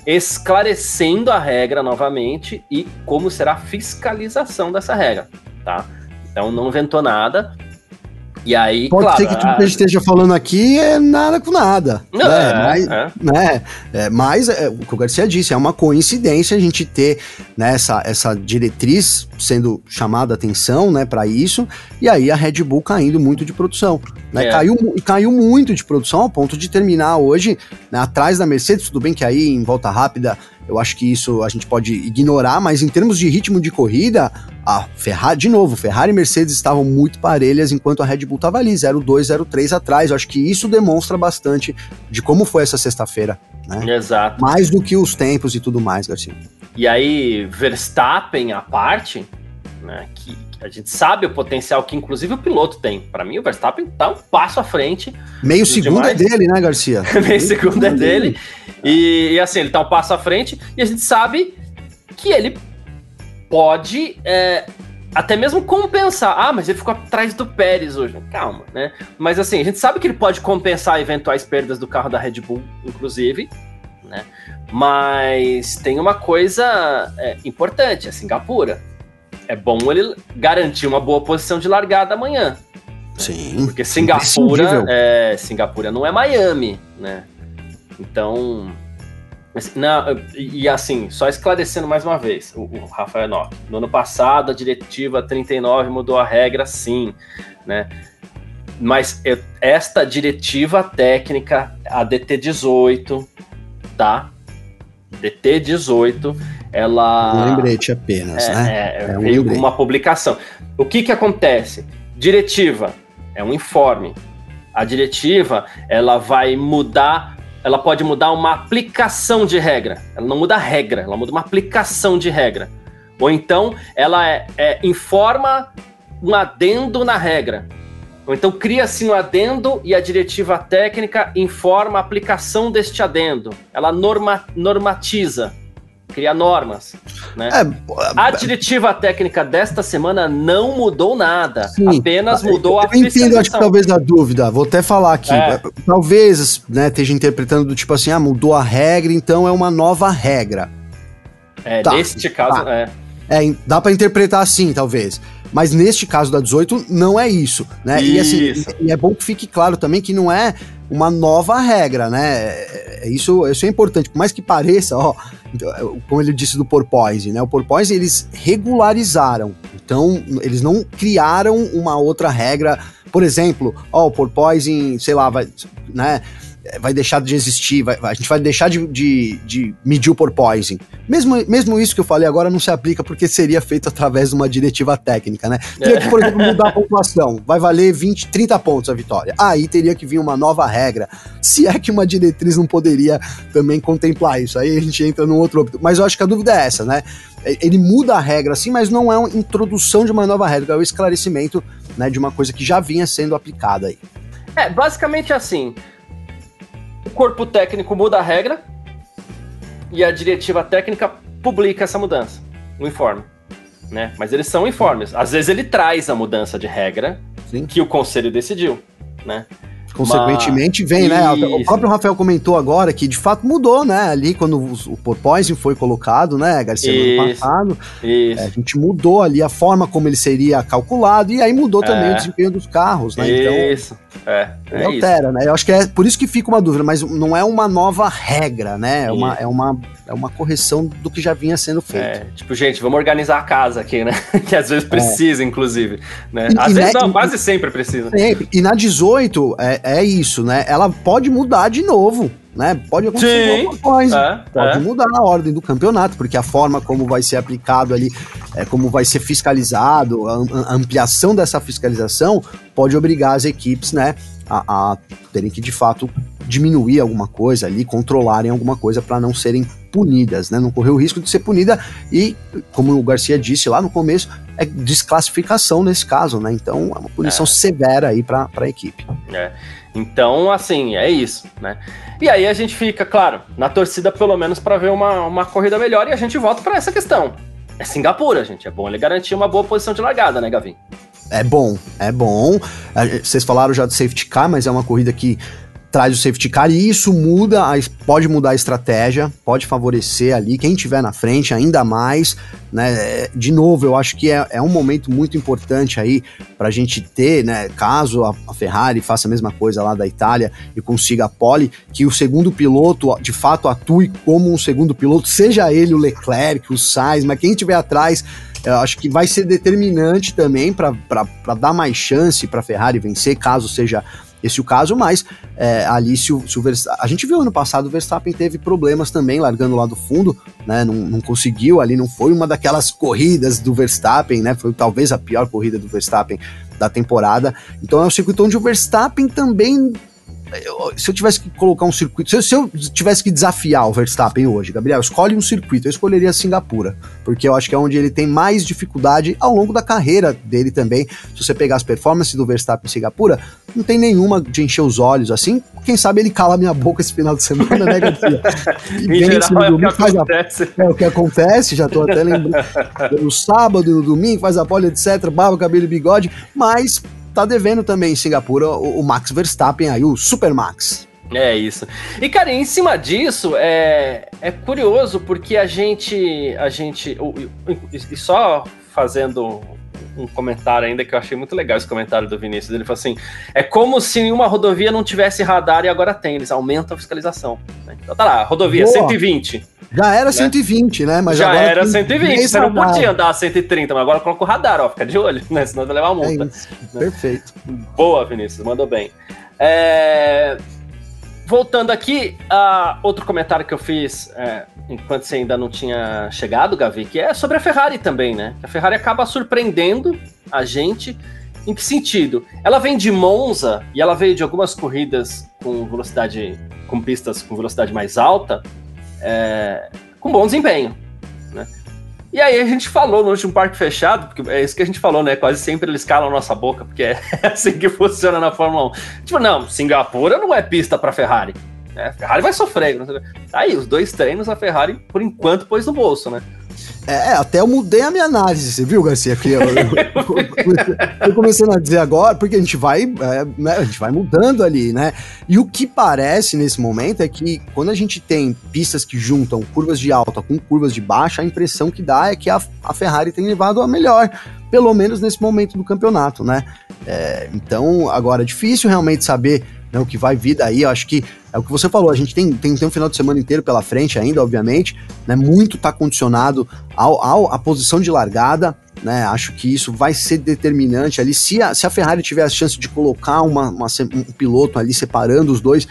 esclarecendo a regra novamente e como será a fiscalização dessa regra, tá? Então não inventou nada, e aí, Pode claro, ser que tudo que a gente esteja falando aqui é nada com nada. Não, né? É, mas, é. Né? É, mas é, o que o Garcia disse, é uma coincidência a gente ter né, essa, essa diretriz sendo chamada atenção né, para isso, e aí a Red Bull caindo muito de produção. Né? É. Caiu, caiu muito de produção ao ponto de terminar hoje né, atrás da Mercedes, tudo bem que aí em volta rápida eu acho que isso a gente pode ignorar, mas em termos de ritmo de corrida, a Ferrari, de novo, Ferrari e Mercedes estavam muito parelhas enquanto a Red Bull estava ali, 0-2, 0-3 atrás. Eu acho que isso demonstra bastante de como foi essa sexta-feira. Né? Exato. Mais do que os tempos e tudo mais, Garcia. E aí, Verstappen à parte, né, que, a gente sabe o potencial que, inclusive, o piloto tem. Para mim, o Verstappen tá um passo à frente. Meio segundo é demais. é dele, né, Garcia? Meio, Meio segundo é dele. E, e, assim, ele tá um passo à frente. E a gente sabe que ele pode é, até mesmo compensar. Ah, mas ele ficou atrás do Pérez hoje. Calma, né? Mas assim, a gente sabe que ele pode compensar eventuais perdas do carro da Red Bull, inclusive. Né? Mas tem uma coisa é, importante, a Singapura é bom ele garantir uma boa posição de largada amanhã. Sim. Porque Singapura, é, Singapura não é Miami, né? Então, não, e assim, só esclarecendo mais uma vez, o, o Rafael Nock, no ano passado a diretiva 39 mudou a regra, sim, né? Mas eu, esta diretiva técnica, a DT 18, tá? DT 18, ela. Um lembrete apenas, é, né? É, é um veio uma publicação. O que que acontece? Diretiva é um informe. A diretiva, ela vai mudar, ela pode mudar uma aplicação de regra. Ela não muda a regra, ela muda uma aplicação de regra. Ou então, ela é, é informa um adendo na regra. Ou então cria-se um adendo e a diretiva técnica informa a aplicação deste adendo. Ela norma, normatiza cria normas. Né? É, a diretiva técnica desta semana não mudou nada, sim, apenas mudou eu, a Eu entendo, acho que talvez a dúvida, vou até falar aqui, é. talvez né, esteja interpretando do tipo assim, ah, mudou a regra, então é uma nova regra. É, tá, neste caso, tá. é. É, dá para interpretar assim, talvez. Mas neste caso da 18, não é isso, né? E, assim, e é bom que fique claro também que não é uma nova regra, né? É, isso, isso é importante. Por mais que pareça, ó, como ele disse do porpoise, né? O porpoise eles regularizaram. Então, eles não criaram uma outra regra. Por exemplo, ó, o porpoise, sei lá, vai, né? É, vai deixar de existir, vai, a gente vai deixar de, de, de, medir o porpoising. Mesmo, mesmo isso que eu falei agora não se aplica porque seria feito através de uma diretiva técnica, né? Teria que, por exemplo, mudar a pontuação. Vai valer 20, 30 pontos a vitória. Aí teria que vir uma nova regra. Se é que uma diretriz não poderia também contemplar isso. Aí a gente entra num outro âmbito. Mas eu acho que a dúvida é essa, né? Ele muda a regra, sim, mas não é uma introdução de uma nova regra, é o esclarecimento né, de uma coisa que já vinha sendo aplicada aí. É, basicamente assim o corpo técnico muda a regra e a diretiva técnica publica essa mudança no informe. Né? Mas eles são informes. Às vezes ele traz a mudança de regra Sim. que o conselho decidiu. Né? Consequentemente, vem, né? O próprio Rafael comentou agora que de fato mudou, né? Ali quando o, porpoising foi colocado, né, Garcia, no ano passado. É, a gente mudou ali a forma como ele seria calculado e aí mudou é. também o desempenho dos carros, né? Então, isso. É, é altera, isso. né? Eu acho que é por isso que fica uma dúvida, mas não é uma nova regra, né? É uma, é uma, é uma correção do que já vinha sendo feito. É, tipo, gente, vamos organizar a casa aqui, né? que às vezes precisa, é. inclusive. Né? E, às e vezes né, não, quase sempre precisa. Sempre. E na 18, é, é isso, né? Ela pode mudar de novo né? Pode acontecer Sim, alguma coisa. É, pode é. mudar a ordem do campeonato, porque a forma como vai ser aplicado ali, é, como vai ser fiscalizado, a, a ampliação dessa fiscalização pode obrigar as equipes, né, a, a terem que de fato diminuir alguma coisa ali, controlarem alguma coisa para não serem punidas, né? Não correr o risco de ser punida e, como o Garcia disse lá no começo, é desclassificação nesse caso, né? Então é uma punição é. severa aí para a equipe. É. Então, assim, é isso, né? E aí a gente fica, claro, na torcida pelo menos para ver uma, uma corrida melhor e a gente volta para essa questão. É Singapura, gente. É bom ele garantir uma boa posição de largada, né, Gavin? É bom, é bom. Vocês falaram já do safety car, mas é uma corrida que traz o safety car e isso muda, pode mudar a estratégia, pode favorecer ali quem tiver na frente ainda mais, né? De novo, eu acho que é, é um momento muito importante aí para a gente ter, né? Caso a, a, Ferrari faça a mesma coisa lá da Itália e consiga a pole, que o segundo piloto de fato atue como um segundo piloto, seja ele o Leclerc, o Sainz, mas quem tiver atrás eu acho que vai ser determinante também para dar mais chance para a Ferrari vencer, caso seja esse o caso, mas é, ali se o, se o a gente viu ano passado o Verstappen teve problemas também largando lá do fundo, né, não, não conseguiu ali, não foi uma daquelas corridas do Verstappen, né, foi talvez a pior corrida do Verstappen da temporada, então é um circuito onde o Verstappen também se eu tivesse que colocar um circuito, se eu, se eu, tivesse que desafiar o Verstappen hoje, Gabriel, escolhe um circuito, eu escolheria Singapura, porque eu acho que é onde ele tem mais dificuldade ao longo da carreira dele também. Se você pegar as performances do Verstappen em Singapura, não tem nenhuma de encher os olhos assim. Quem sabe ele cala minha boca esse final de semana, né, Garcia? E geral, é o que acontece. A, é o que acontece, já tô até lembrando. No sábado, no domingo, faz a pole, etc, barba, cabelo e bigode, mas tá devendo também em Singapura o, o Max Verstappen aí, o Super Max. É isso. E, cara, em cima disso, é, é curioso porque a gente. A gente. E só fazendo um comentário ainda que eu achei muito legal esse comentário do Vinícius. Ele falou assim: é como se uma rodovia não tivesse radar e agora tem, eles aumentam a fiscalização. Né? Então tá lá, rodovia Boa. 120. Já era né? 120, né? Mas Já era 120, você não podia andar a 130, mas agora coloca o radar, ó, fica de olho, né? Senão vai levar multa. É né? Perfeito. Boa, Vinícius, mandou bem. É... Voltando aqui, uh, outro comentário que eu fiz é, enquanto você ainda não tinha chegado, Gavi, que é sobre a Ferrari também, né? A Ferrari acaba surpreendendo a gente. Em que sentido? Ela vem de Monza e ela veio de algumas corridas com velocidade, com pistas com velocidade mais alta, é, com bom desempenho. Né? E aí a gente falou no último parque fechado, porque é isso que a gente falou, né? Quase sempre eles calam a nossa boca, porque é assim que funciona na Fórmula 1. Tipo, não, Singapura não é pista para Ferrari. Né? Ferrari vai sofrer. Aí, os dois treinos a Ferrari, por enquanto, pôs no bolso, né? É, até eu mudei a minha análise, você viu, Garcia? Que eu, eu, eu comecei a dizer agora, porque a gente vai, é, né, a gente vai mudando ali, né? E o que parece nesse momento é que quando a gente tem pistas que juntam curvas de alta com curvas de baixa, a impressão que dá é que a, a Ferrari tem levado a melhor, pelo menos nesse momento do campeonato, né? É, então, agora é difícil realmente saber né, o que vai vir daí. Eu acho que é o que você falou, a gente tem, tem, tem um final de semana inteiro pela frente ainda, obviamente, né? Muito está condicionado ao, ao, à posição de largada. né? Acho que isso vai ser determinante ali. Se a, se a Ferrari tiver a chance de colocar uma, uma um piloto ali separando os dois,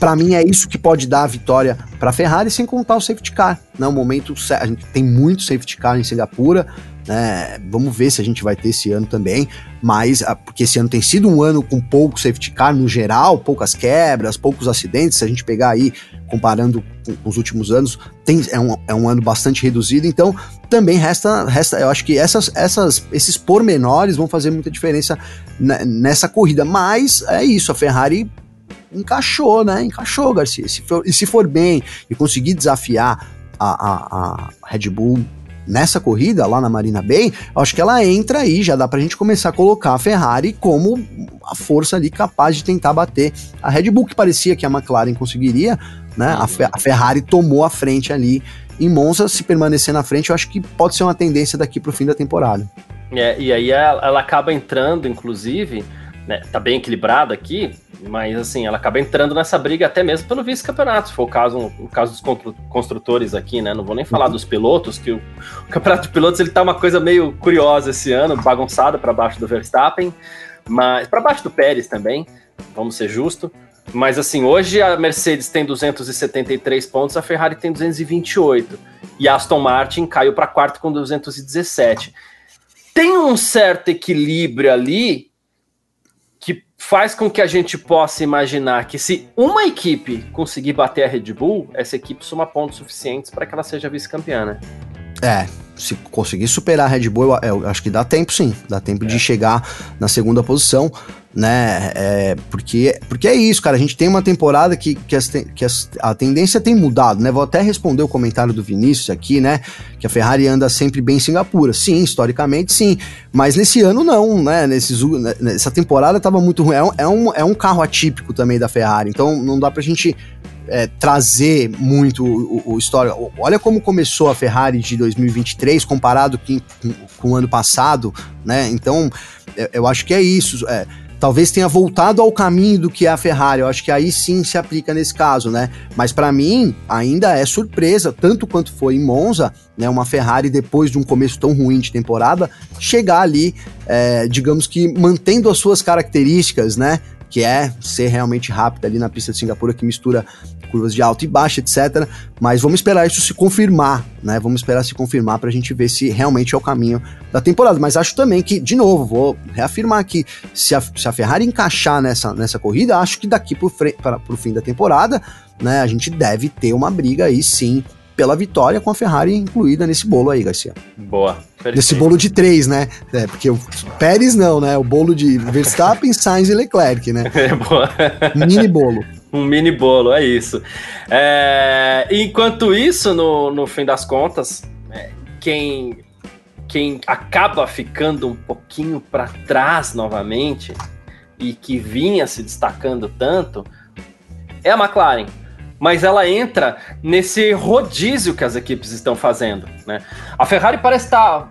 para mim é isso que pode dar a vitória para a Ferrari, sem contar o safety car. Né? O momento a gente tem muito safety car em Singapura. Né? Vamos ver se a gente vai ter esse ano também, mas ah, porque esse ano tem sido um ano com pouco safety car no geral, poucas quebras, poucos acidentes. Se a gente pegar aí, comparando com os últimos anos, tem, é, um, é um ano bastante reduzido, então também resta, resta eu acho que essas, essas, esses pormenores vão fazer muita diferença nessa corrida, mas é isso, a Ferrari encaixou, né? Encaixou, Garcia. Se for, e se for bem e conseguir desafiar a, a, a Red Bull nessa corrida lá na Marina Bay, acho que ela entra aí, já dá pra gente começar a colocar a Ferrari como a força ali capaz de tentar bater a Red Bull, que parecia que a McLaren conseguiria, né? A, a Ferrari tomou a frente ali em Monza, se permanecer na frente, eu acho que pode ser uma tendência daqui pro fim da temporada. É, e aí ela, ela acaba entrando, inclusive, né, tá bem equilibrada aqui, mas assim, ela acaba entrando nessa briga até mesmo pelo vice-campeonato, se for o caso, o caso dos construtores aqui, né? Não vou nem falar uhum. dos pilotos, que o, o, campeonato de pilotos ele tá uma coisa meio curiosa esse ano, bagunçada para baixo do Verstappen, mas para baixo do Pérez também, vamos ser justos. Mas assim, hoje a Mercedes tem 273 pontos, a Ferrari tem 228 e a Aston Martin caiu para quarto com 217. Tem um certo equilíbrio ali faz com que a gente possa imaginar que se uma equipe conseguir bater a Red Bull, essa equipe soma pontos suficientes para que ela seja vice-campeã, né? É, se conseguir superar a Red Bull, eu, eu acho que dá tempo sim, dá tempo é. de chegar na segunda posição, né? É, porque, porque é isso, cara. A gente tem uma temporada que, que, as, que as, a tendência tem mudado, né? Vou até responder o comentário do Vinícius aqui, né? Que a Ferrari anda sempre bem em Singapura. Sim, historicamente sim. Mas nesse ano não, né? Nesses, nessa temporada tava muito ruim. É um, é, um, é um carro atípico também da Ferrari. Então não dá pra gente é, trazer muito o, o, história. Olha como começou a Ferrari de 2023 comparado com, com, com o ano passado, né? Então, eu, eu acho que é isso. É, talvez tenha voltado ao caminho do que é a Ferrari. Eu acho que aí sim se aplica nesse caso, né? Mas para mim ainda é surpresa, tanto quanto foi em Monza, né? Uma Ferrari depois de um começo tão ruim de temporada chegar ali, é, digamos que mantendo as suas características, né? que é ser realmente rápida ali na pista de Singapura, que mistura curvas de alto e baixo, etc. Mas vamos esperar isso se confirmar, né? Vamos esperar se confirmar para a gente ver se realmente é o caminho da temporada. Mas acho também que, de novo, vou reafirmar aqui, se a, se a Ferrari encaixar nessa, nessa corrida, acho que daqui para o fim da temporada, né, a gente deve ter uma briga aí sim pela vitória com a Ferrari incluída nesse bolo aí, Garcia. Boa. Perfeito. Nesse bolo de três, né? É, porque o Pérez não, né? O bolo de Verstappen, Sainz e Leclerc, né? É, boa. Mini bolo. Um mini bolo, é isso. É, enquanto isso, no, no fim das contas, é, quem, quem acaba ficando um pouquinho para trás novamente e que vinha se destacando tanto é a McLaren mas ela entra nesse rodízio que as equipes estão fazendo, né? A Ferrari parece estar tá,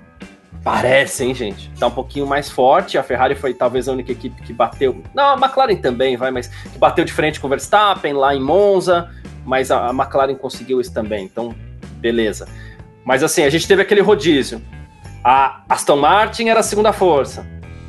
Parece, hein, gente? Tá um pouquinho mais forte. A Ferrari foi talvez a única equipe que bateu. Não, a McLaren também, vai, mas que bateu de frente com o Verstappen lá em Monza. Mas a, a McLaren conseguiu isso também. Então, beleza. Mas assim, a gente teve aquele rodízio. A Aston Martin era a segunda força.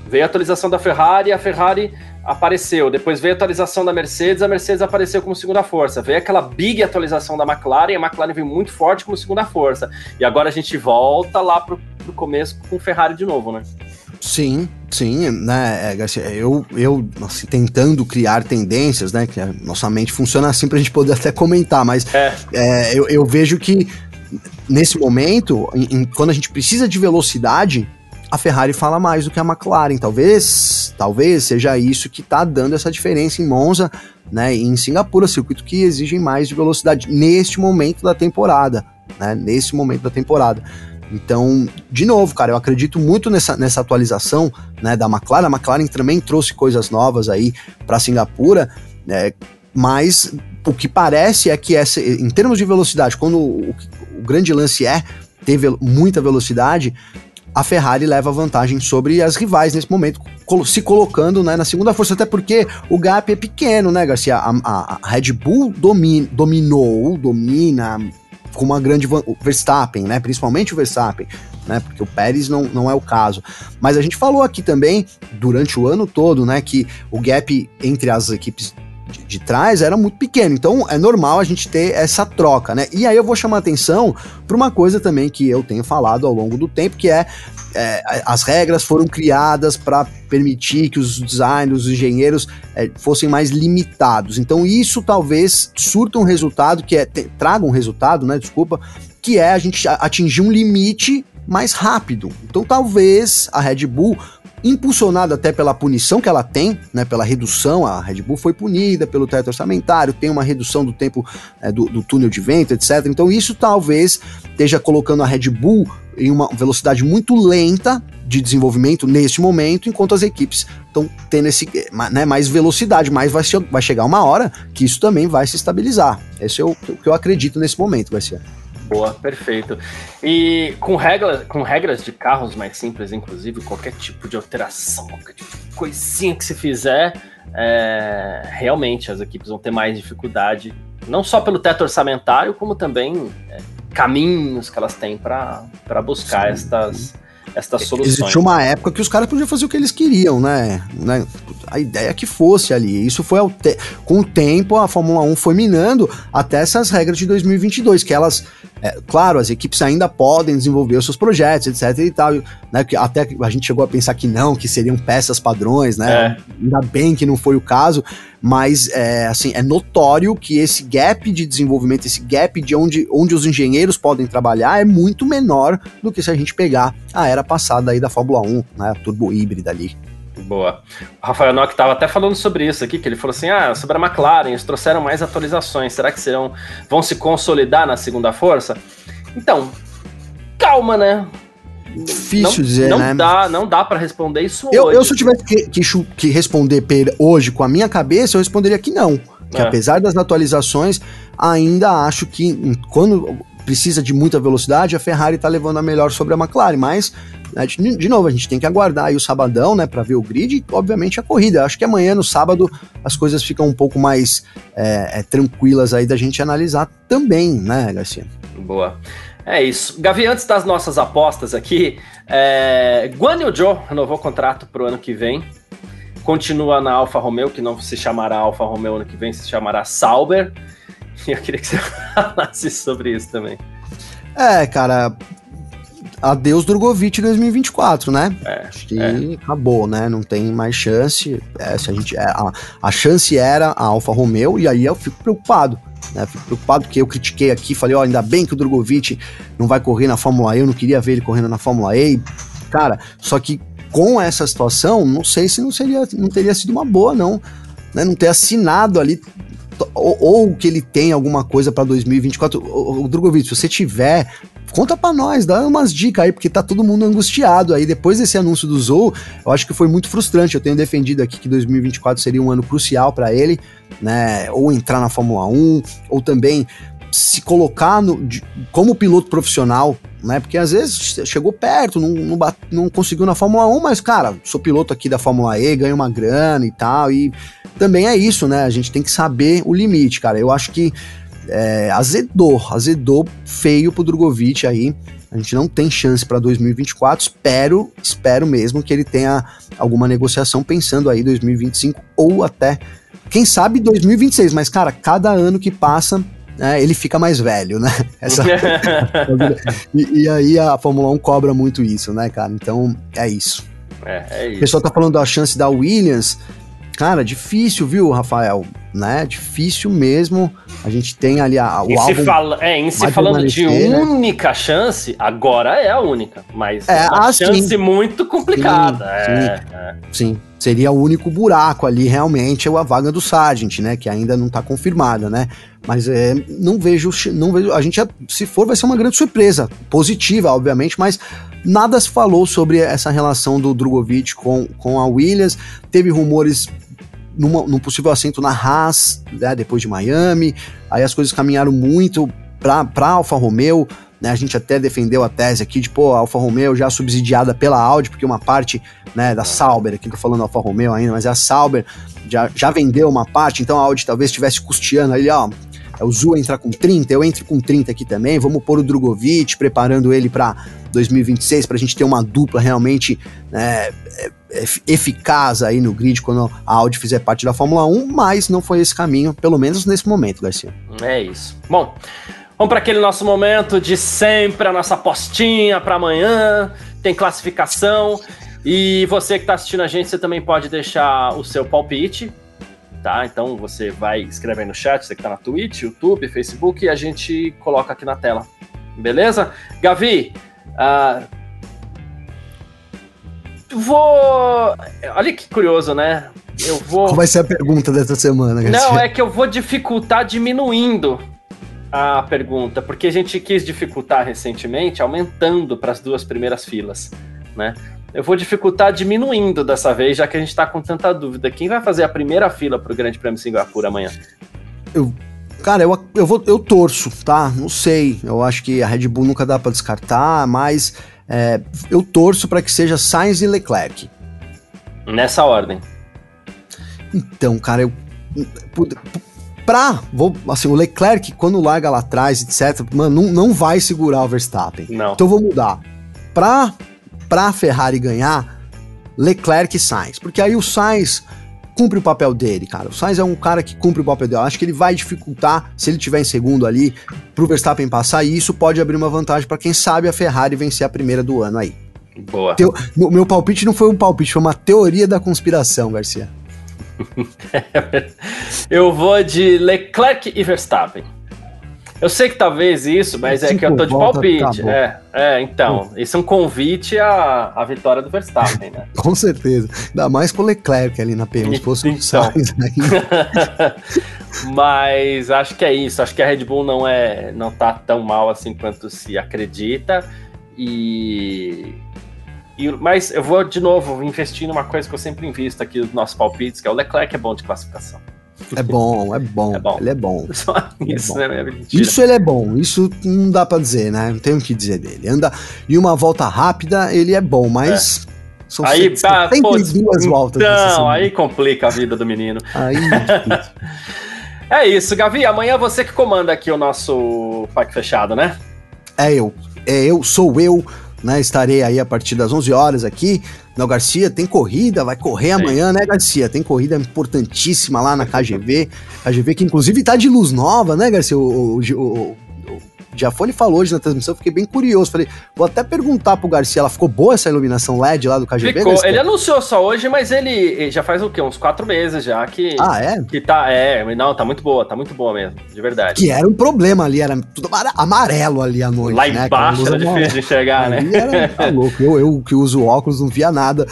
Veio a atualização da Ferrari, a Ferrari apareceu. Depois veio a atualização da Mercedes, a Mercedes apareceu como segunda força. Veio aquela big atualização da McLaren, a McLaren veio muito forte como segunda força. E agora a gente volta lá pro, pro começo com Ferrari de novo, né? Sim, sim, né, é, Garcia, eu, eu assim, tentando criar tendências, né, que a nossa mente funciona assim pra gente poder até comentar, mas é. É, eu, eu vejo que nesse momento, em, em, quando a gente precisa de velocidade, a Ferrari fala mais do que a McLaren. Talvez, talvez seja isso que está dando essa diferença em Monza, né, e em Singapura, circuito que exigem mais de velocidade neste momento da temporada, né, nesse momento da temporada. Então, de novo, cara, eu acredito muito nessa, nessa atualização né, da McLaren. A McLaren também trouxe coisas novas aí para Singapura, né, mas o que parece é que essa, em termos de velocidade, quando o, o grande lance é ter muita velocidade, a Ferrari leva vantagem sobre as rivais nesse momento, se colocando né, na segunda força, até porque o gap é pequeno, né, Garcia? A, a, a Red Bull domin, dominou, domina com uma grande Verstappen, né? Principalmente o Verstappen, né? Porque o Pérez não, não é o caso. Mas a gente falou aqui também, durante o ano todo, né, que o gap entre as equipes de, de, trás era muito pequeno. Então é normal a gente ter essa troca, né? E aí eu vou chamar atenção para uma coisa também que eu tenho falado ao longo do tempo, que é, é as regras foram criadas para permitir que os designers, os engenheiros é, fossem mais limitados. Então isso talvez surta um resultado que é te, traga um resultado, né? Desculpa, que é a gente atingir um limite mais rápido. Então talvez a Red Bull impulsionada até pela punição que ela tem, né, pela redução, a Red Bull foi punida pelo teto orçamentário, tem uma redução do tempo é, do, do, túnel de vento, etc. Então isso talvez esteja colocando a Red Bull em uma velocidade muito lenta de desenvolvimento neste momento, enquanto as equipes estão tendo esse, né, mais velocidade, mas vai, vai chegar uma hora que isso também vai se estabilizar. Esse é o, o que eu acredito nesse momento, Garcia. Boa, perfeito. E com, regra, com regras de carros mais simples, inclusive, qualquer tipo de alteração, qualquer tipo de coisinha que se fizer, é, realmente as equipes vão ter mais dificuldade, não só pelo teto orçamentário, como também é, caminhos que elas têm para buscar sim, estas. Sim estas soluções. Existiu uma época que os caras podiam fazer o que eles queriam, né? né? A ideia é que fosse ali. Isso foi te... com o tempo a Fórmula 1 foi minando até essas regras de 2022, que elas, é, claro, as equipes ainda podem desenvolver os seus projetos, etc e tal, né? Que até a gente chegou a pensar que não, que seriam peças padrões, né? É. Ainda bem que não foi o caso, mas é, assim, é notório que esse gap de desenvolvimento, esse gap de onde, onde os engenheiros podem trabalhar é muito menor do que se a gente pegar a era passada aí da Fórmula 1, né, a turbo híbrida ali. Boa. O Rafael Nock estava até falando sobre isso aqui, que ele falou assim: ah, sobre a McLaren, eles trouxeram mais atualizações. Será que serão, vão se consolidar na segunda força? Então, calma, né? Difícil não, dizer, não né? Dá, não dá para responder isso eu, hoje. Eu, se eu tivesse que, que, que responder hoje com a minha cabeça, eu responderia que não. Que é. apesar das atualizações, ainda acho que quando precisa de muita velocidade, a Ferrari está levando a melhor sobre a McLaren, mas né, de, de, novo, a gente tem que aguardar aí o sabadão, né, para ver o grid e, obviamente, a corrida. Acho que amanhã, no sábado, as coisas ficam um pouco mais é, é, tranquilas aí da gente analisar também, né, Garcia? Boa. É isso. Gavi, antes das nossas apostas aqui, é... Guan Yu Zhou renovou o contrato para o ano que vem. Continua na Alfa Romeo, que não se chamará Alfa Romeo ano que vem, se chamará Sauber. E eu queria que você falasse sobre isso também. É, cara, adeus Drogovic 2024, né? É, Acho que é. acabou, né? Não tem mais chance. É, se a, gente, é, a, a chance era a Alfa Romeo, e aí eu fico preocupado. Né? Fico preocupado porque eu critiquei aqui, falei, ó, oh, ainda bem que o Drogovic não vai correr na Fórmula E, eu não queria ver ele correndo na Fórmula E. Cara, só que com essa situação, não sei se não seria, não teria sido uma boa, não. Né? Não ter assinado ali ou, ou, que ele tem alguma coisa para 2024. O, o Drogovic, se você tiver Conta para nós, dá umas dicas aí, porque tá todo mundo angustiado aí. Depois desse anúncio do Zou, eu acho que foi muito frustrante. Eu tenho defendido aqui que 2024 seria um ano crucial para ele, né? Ou entrar na Fórmula 1, ou também se colocar no, de, como piloto profissional, né? Porque às vezes chegou perto, não, não, não, conseguiu na Fórmula 1, mas, cara, sou piloto aqui da Fórmula E, ganho uma grana e tal. E também é isso, né? A gente tem que saber o limite, cara. Eu acho que é, azedou, azedou feio pro Drogovic aí. A gente não tem chance para 2024. Espero, espero mesmo que ele tenha alguma negociação pensando aí 2025 ou até, quem sabe 2026. Mas, cara, cada ano que passa, é, ele fica mais velho, né? Essa... e, e, aí a Fórmula 1 cobra muito isso, né, cara? Então é isso. É, é isso. O pessoal tá falando da chance da Williams. Cara, difícil, viu, Rafael? Né? Difícil mesmo. A gente tem ali a, o em álbum. Se fala, é, em se falando de única chance, agora é a única. Mas é, é uma ah, chance muito complicada. Sim, é, sim, é. sim, Seria o único buraco ali, realmente, é a vaga do Sargent, né? Que ainda não está confirmada, né? Mas é, não vejo, não vejo. A gente, se for, vai ser uma grande surpresa. Positiva, obviamente, mas nada se falou sobre essa relação do Drogovic com, com a Williams. Teve rumores numa, num possível assento na Haas, né, depois de Miami. Aí as coisas caminharam muito para Alfa Romeo. Né, a gente até defendeu a tese aqui de, pô, a Alfa Romeo já subsidiada pela Audi, porque uma parte né, da Sauber, aqui tô falando Alfa Romeo ainda, mas é a Sauber já, já vendeu uma parte, então a Audi talvez estivesse custeando ali, ó, o Zu entra com 30, eu entro com 30 aqui também. Vamos pôr o Drogovic, preparando ele para 2026, para a gente ter uma dupla realmente né, é, é, eficaz aí no grid quando a Audi fizer parte da Fórmula 1, mas não foi esse caminho, pelo menos nesse momento, Garcia. É isso. Bom, vamos para aquele nosso momento de sempre, a nossa postinha para amanhã, tem classificação. E você que está assistindo a gente, você também pode deixar o seu palpite, tá? Então você vai escrever no chat, você que está na Twitch, YouTube, Facebook, e a gente coloca aqui na tela. Beleza? Gavi, uh, vou. Olha que curioso, né? Eu vou. Qual vai ser a pergunta dessa semana, Garcia? Não, é que eu vou dificultar diminuindo a pergunta, porque a gente quis dificultar recentemente, aumentando para as duas primeiras filas, né? Eu vou dificultar diminuindo dessa vez, já que a gente está com tanta dúvida. Quem vai fazer a primeira fila para o Grande Prêmio Singapura amanhã? Eu, cara, eu, eu, vou, eu torço, tá? Não sei. Eu acho que a Red Bull nunca dá para descartar, mas é, eu torço para que seja Sainz e Leclerc. Nessa ordem. Então, cara, eu. Pra. Vou, assim, o Leclerc, quando larga lá atrás, etc., mano, não, não vai segurar o Verstappen. Não. Então eu vou mudar. Pra para a Ferrari ganhar, Leclerc e Sainz. Porque aí o Sainz cumpre o papel dele, cara. O Sainz é um cara que cumpre o papel dele. Eu acho que ele vai dificultar, se ele tiver em segundo ali, pro Verstappen passar, e isso pode abrir uma vantagem para quem sabe a Ferrari vencer a primeira do ano aí. Boa. Teu, meu palpite não foi um palpite, foi uma teoria da conspiração, Garcia. Eu vou de Leclerc e Verstappen. Eu sei que talvez isso, mas é que eu tô de palpite. É, é, então. Isso é um convite à, à vitória do Verstappen, né? Com certeza. Ainda mais pro Leclerc ali na P1, se fosse então. Sainz Mas acho que é isso. Acho que a Red Bull não é, não tá tão mal assim quanto se acredita. E, e mas eu vou de novo investir numa coisa que eu sempre invisto aqui nos nossos palpites, que é o Leclerc é bom de classificação. É bom, é bom, é bom. Ele é bom. Só isso, é bom. né? Isso ele é bom. Isso não dá para dizer, né? Não tem o que dizer dele. Anda em uma volta rápida, ele é bom, mas é. São aí, tá, pô, duas voltas. Não, aí complica a vida do menino. Aí é, é isso, Gavi. Amanhã você que comanda aqui o nosso Parque Fechado, né? É eu. É eu, sou eu né? Estarei aí a partir das 11 horas aqui. Não, Garcia, tem corrida, vai correr Sim. amanhã, né, Garcia? Tem corrida importantíssima lá na KGV. KGV que inclusive tá de luz nova, né, Garcia? O, o, o, Giafone falou hoje na transmissão, fiquei bem curioso. Falei, vou até perguntar pro Garcia, ela ficou boa essa iluminação LED lá do KGB? Ficou. Ele anunciou só hoje, mas ele já faz o quê? Uns quatro meses já que. Ah, é? Que tá, é, não, tá muito boa, tá muito boa mesmo, de verdade. Que era um problema ali, era tudo amarelo ali à noite. Lá né, embaixo era difícil de enxergar, né? Era, tá louco. Eu, eu que uso óculos não via nada.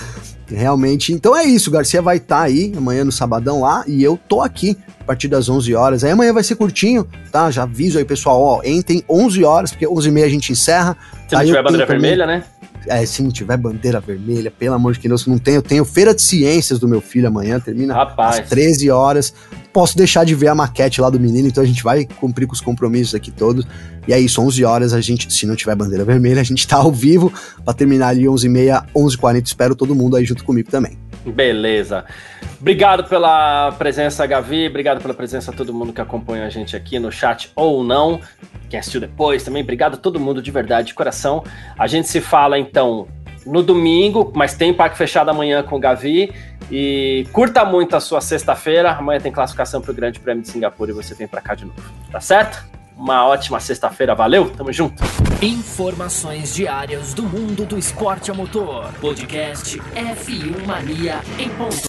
Realmente. Então é isso, o Garcia vai estar tá aí amanhã no sabadão lá e eu tô aqui a partir das 11 horas. Aí amanhã vai ser curtinho, tá? Já aviso aí, pessoal, ó, entrem 11 horas, porque 11 e meia a gente encerra. Se não tiver bandeira vermelha, né? É, se não tiver bandeira vermelha, pelo amor de Deus, não tenho. Eu tenho Feira de Ciências do meu filho amanhã, termina Rapaz. às 13 horas. Posso deixar de ver a maquete lá do menino, então a gente vai cumprir com os compromissos aqui todos. E é isso, 11 horas a gente, se não tiver bandeira vermelha, a gente tá ao vivo para terminar ali 11h30, 11h40. Espero todo mundo aí junto comigo também. Beleza. Obrigado pela presença, Gavi. Obrigado pela presença a todo mundo que acompanha a gente aqui no chat ou não. Quem assistiu depois também. Obrigado a todo mundo de verdade, de coração. A gente se fala então no domingo, mas tem parque fechado amanhã com o Gavi. E curta muito a sua sexta-feira. Amanhã tem classificação para o Grande Prêmio de Singapura e você vem para cá de novo. Tá certo? Uma ótima sexta-feira. Valeu, tamo junto. Informações diárias do mundo do esporte a motor. Podcast F1 Mania em ponto.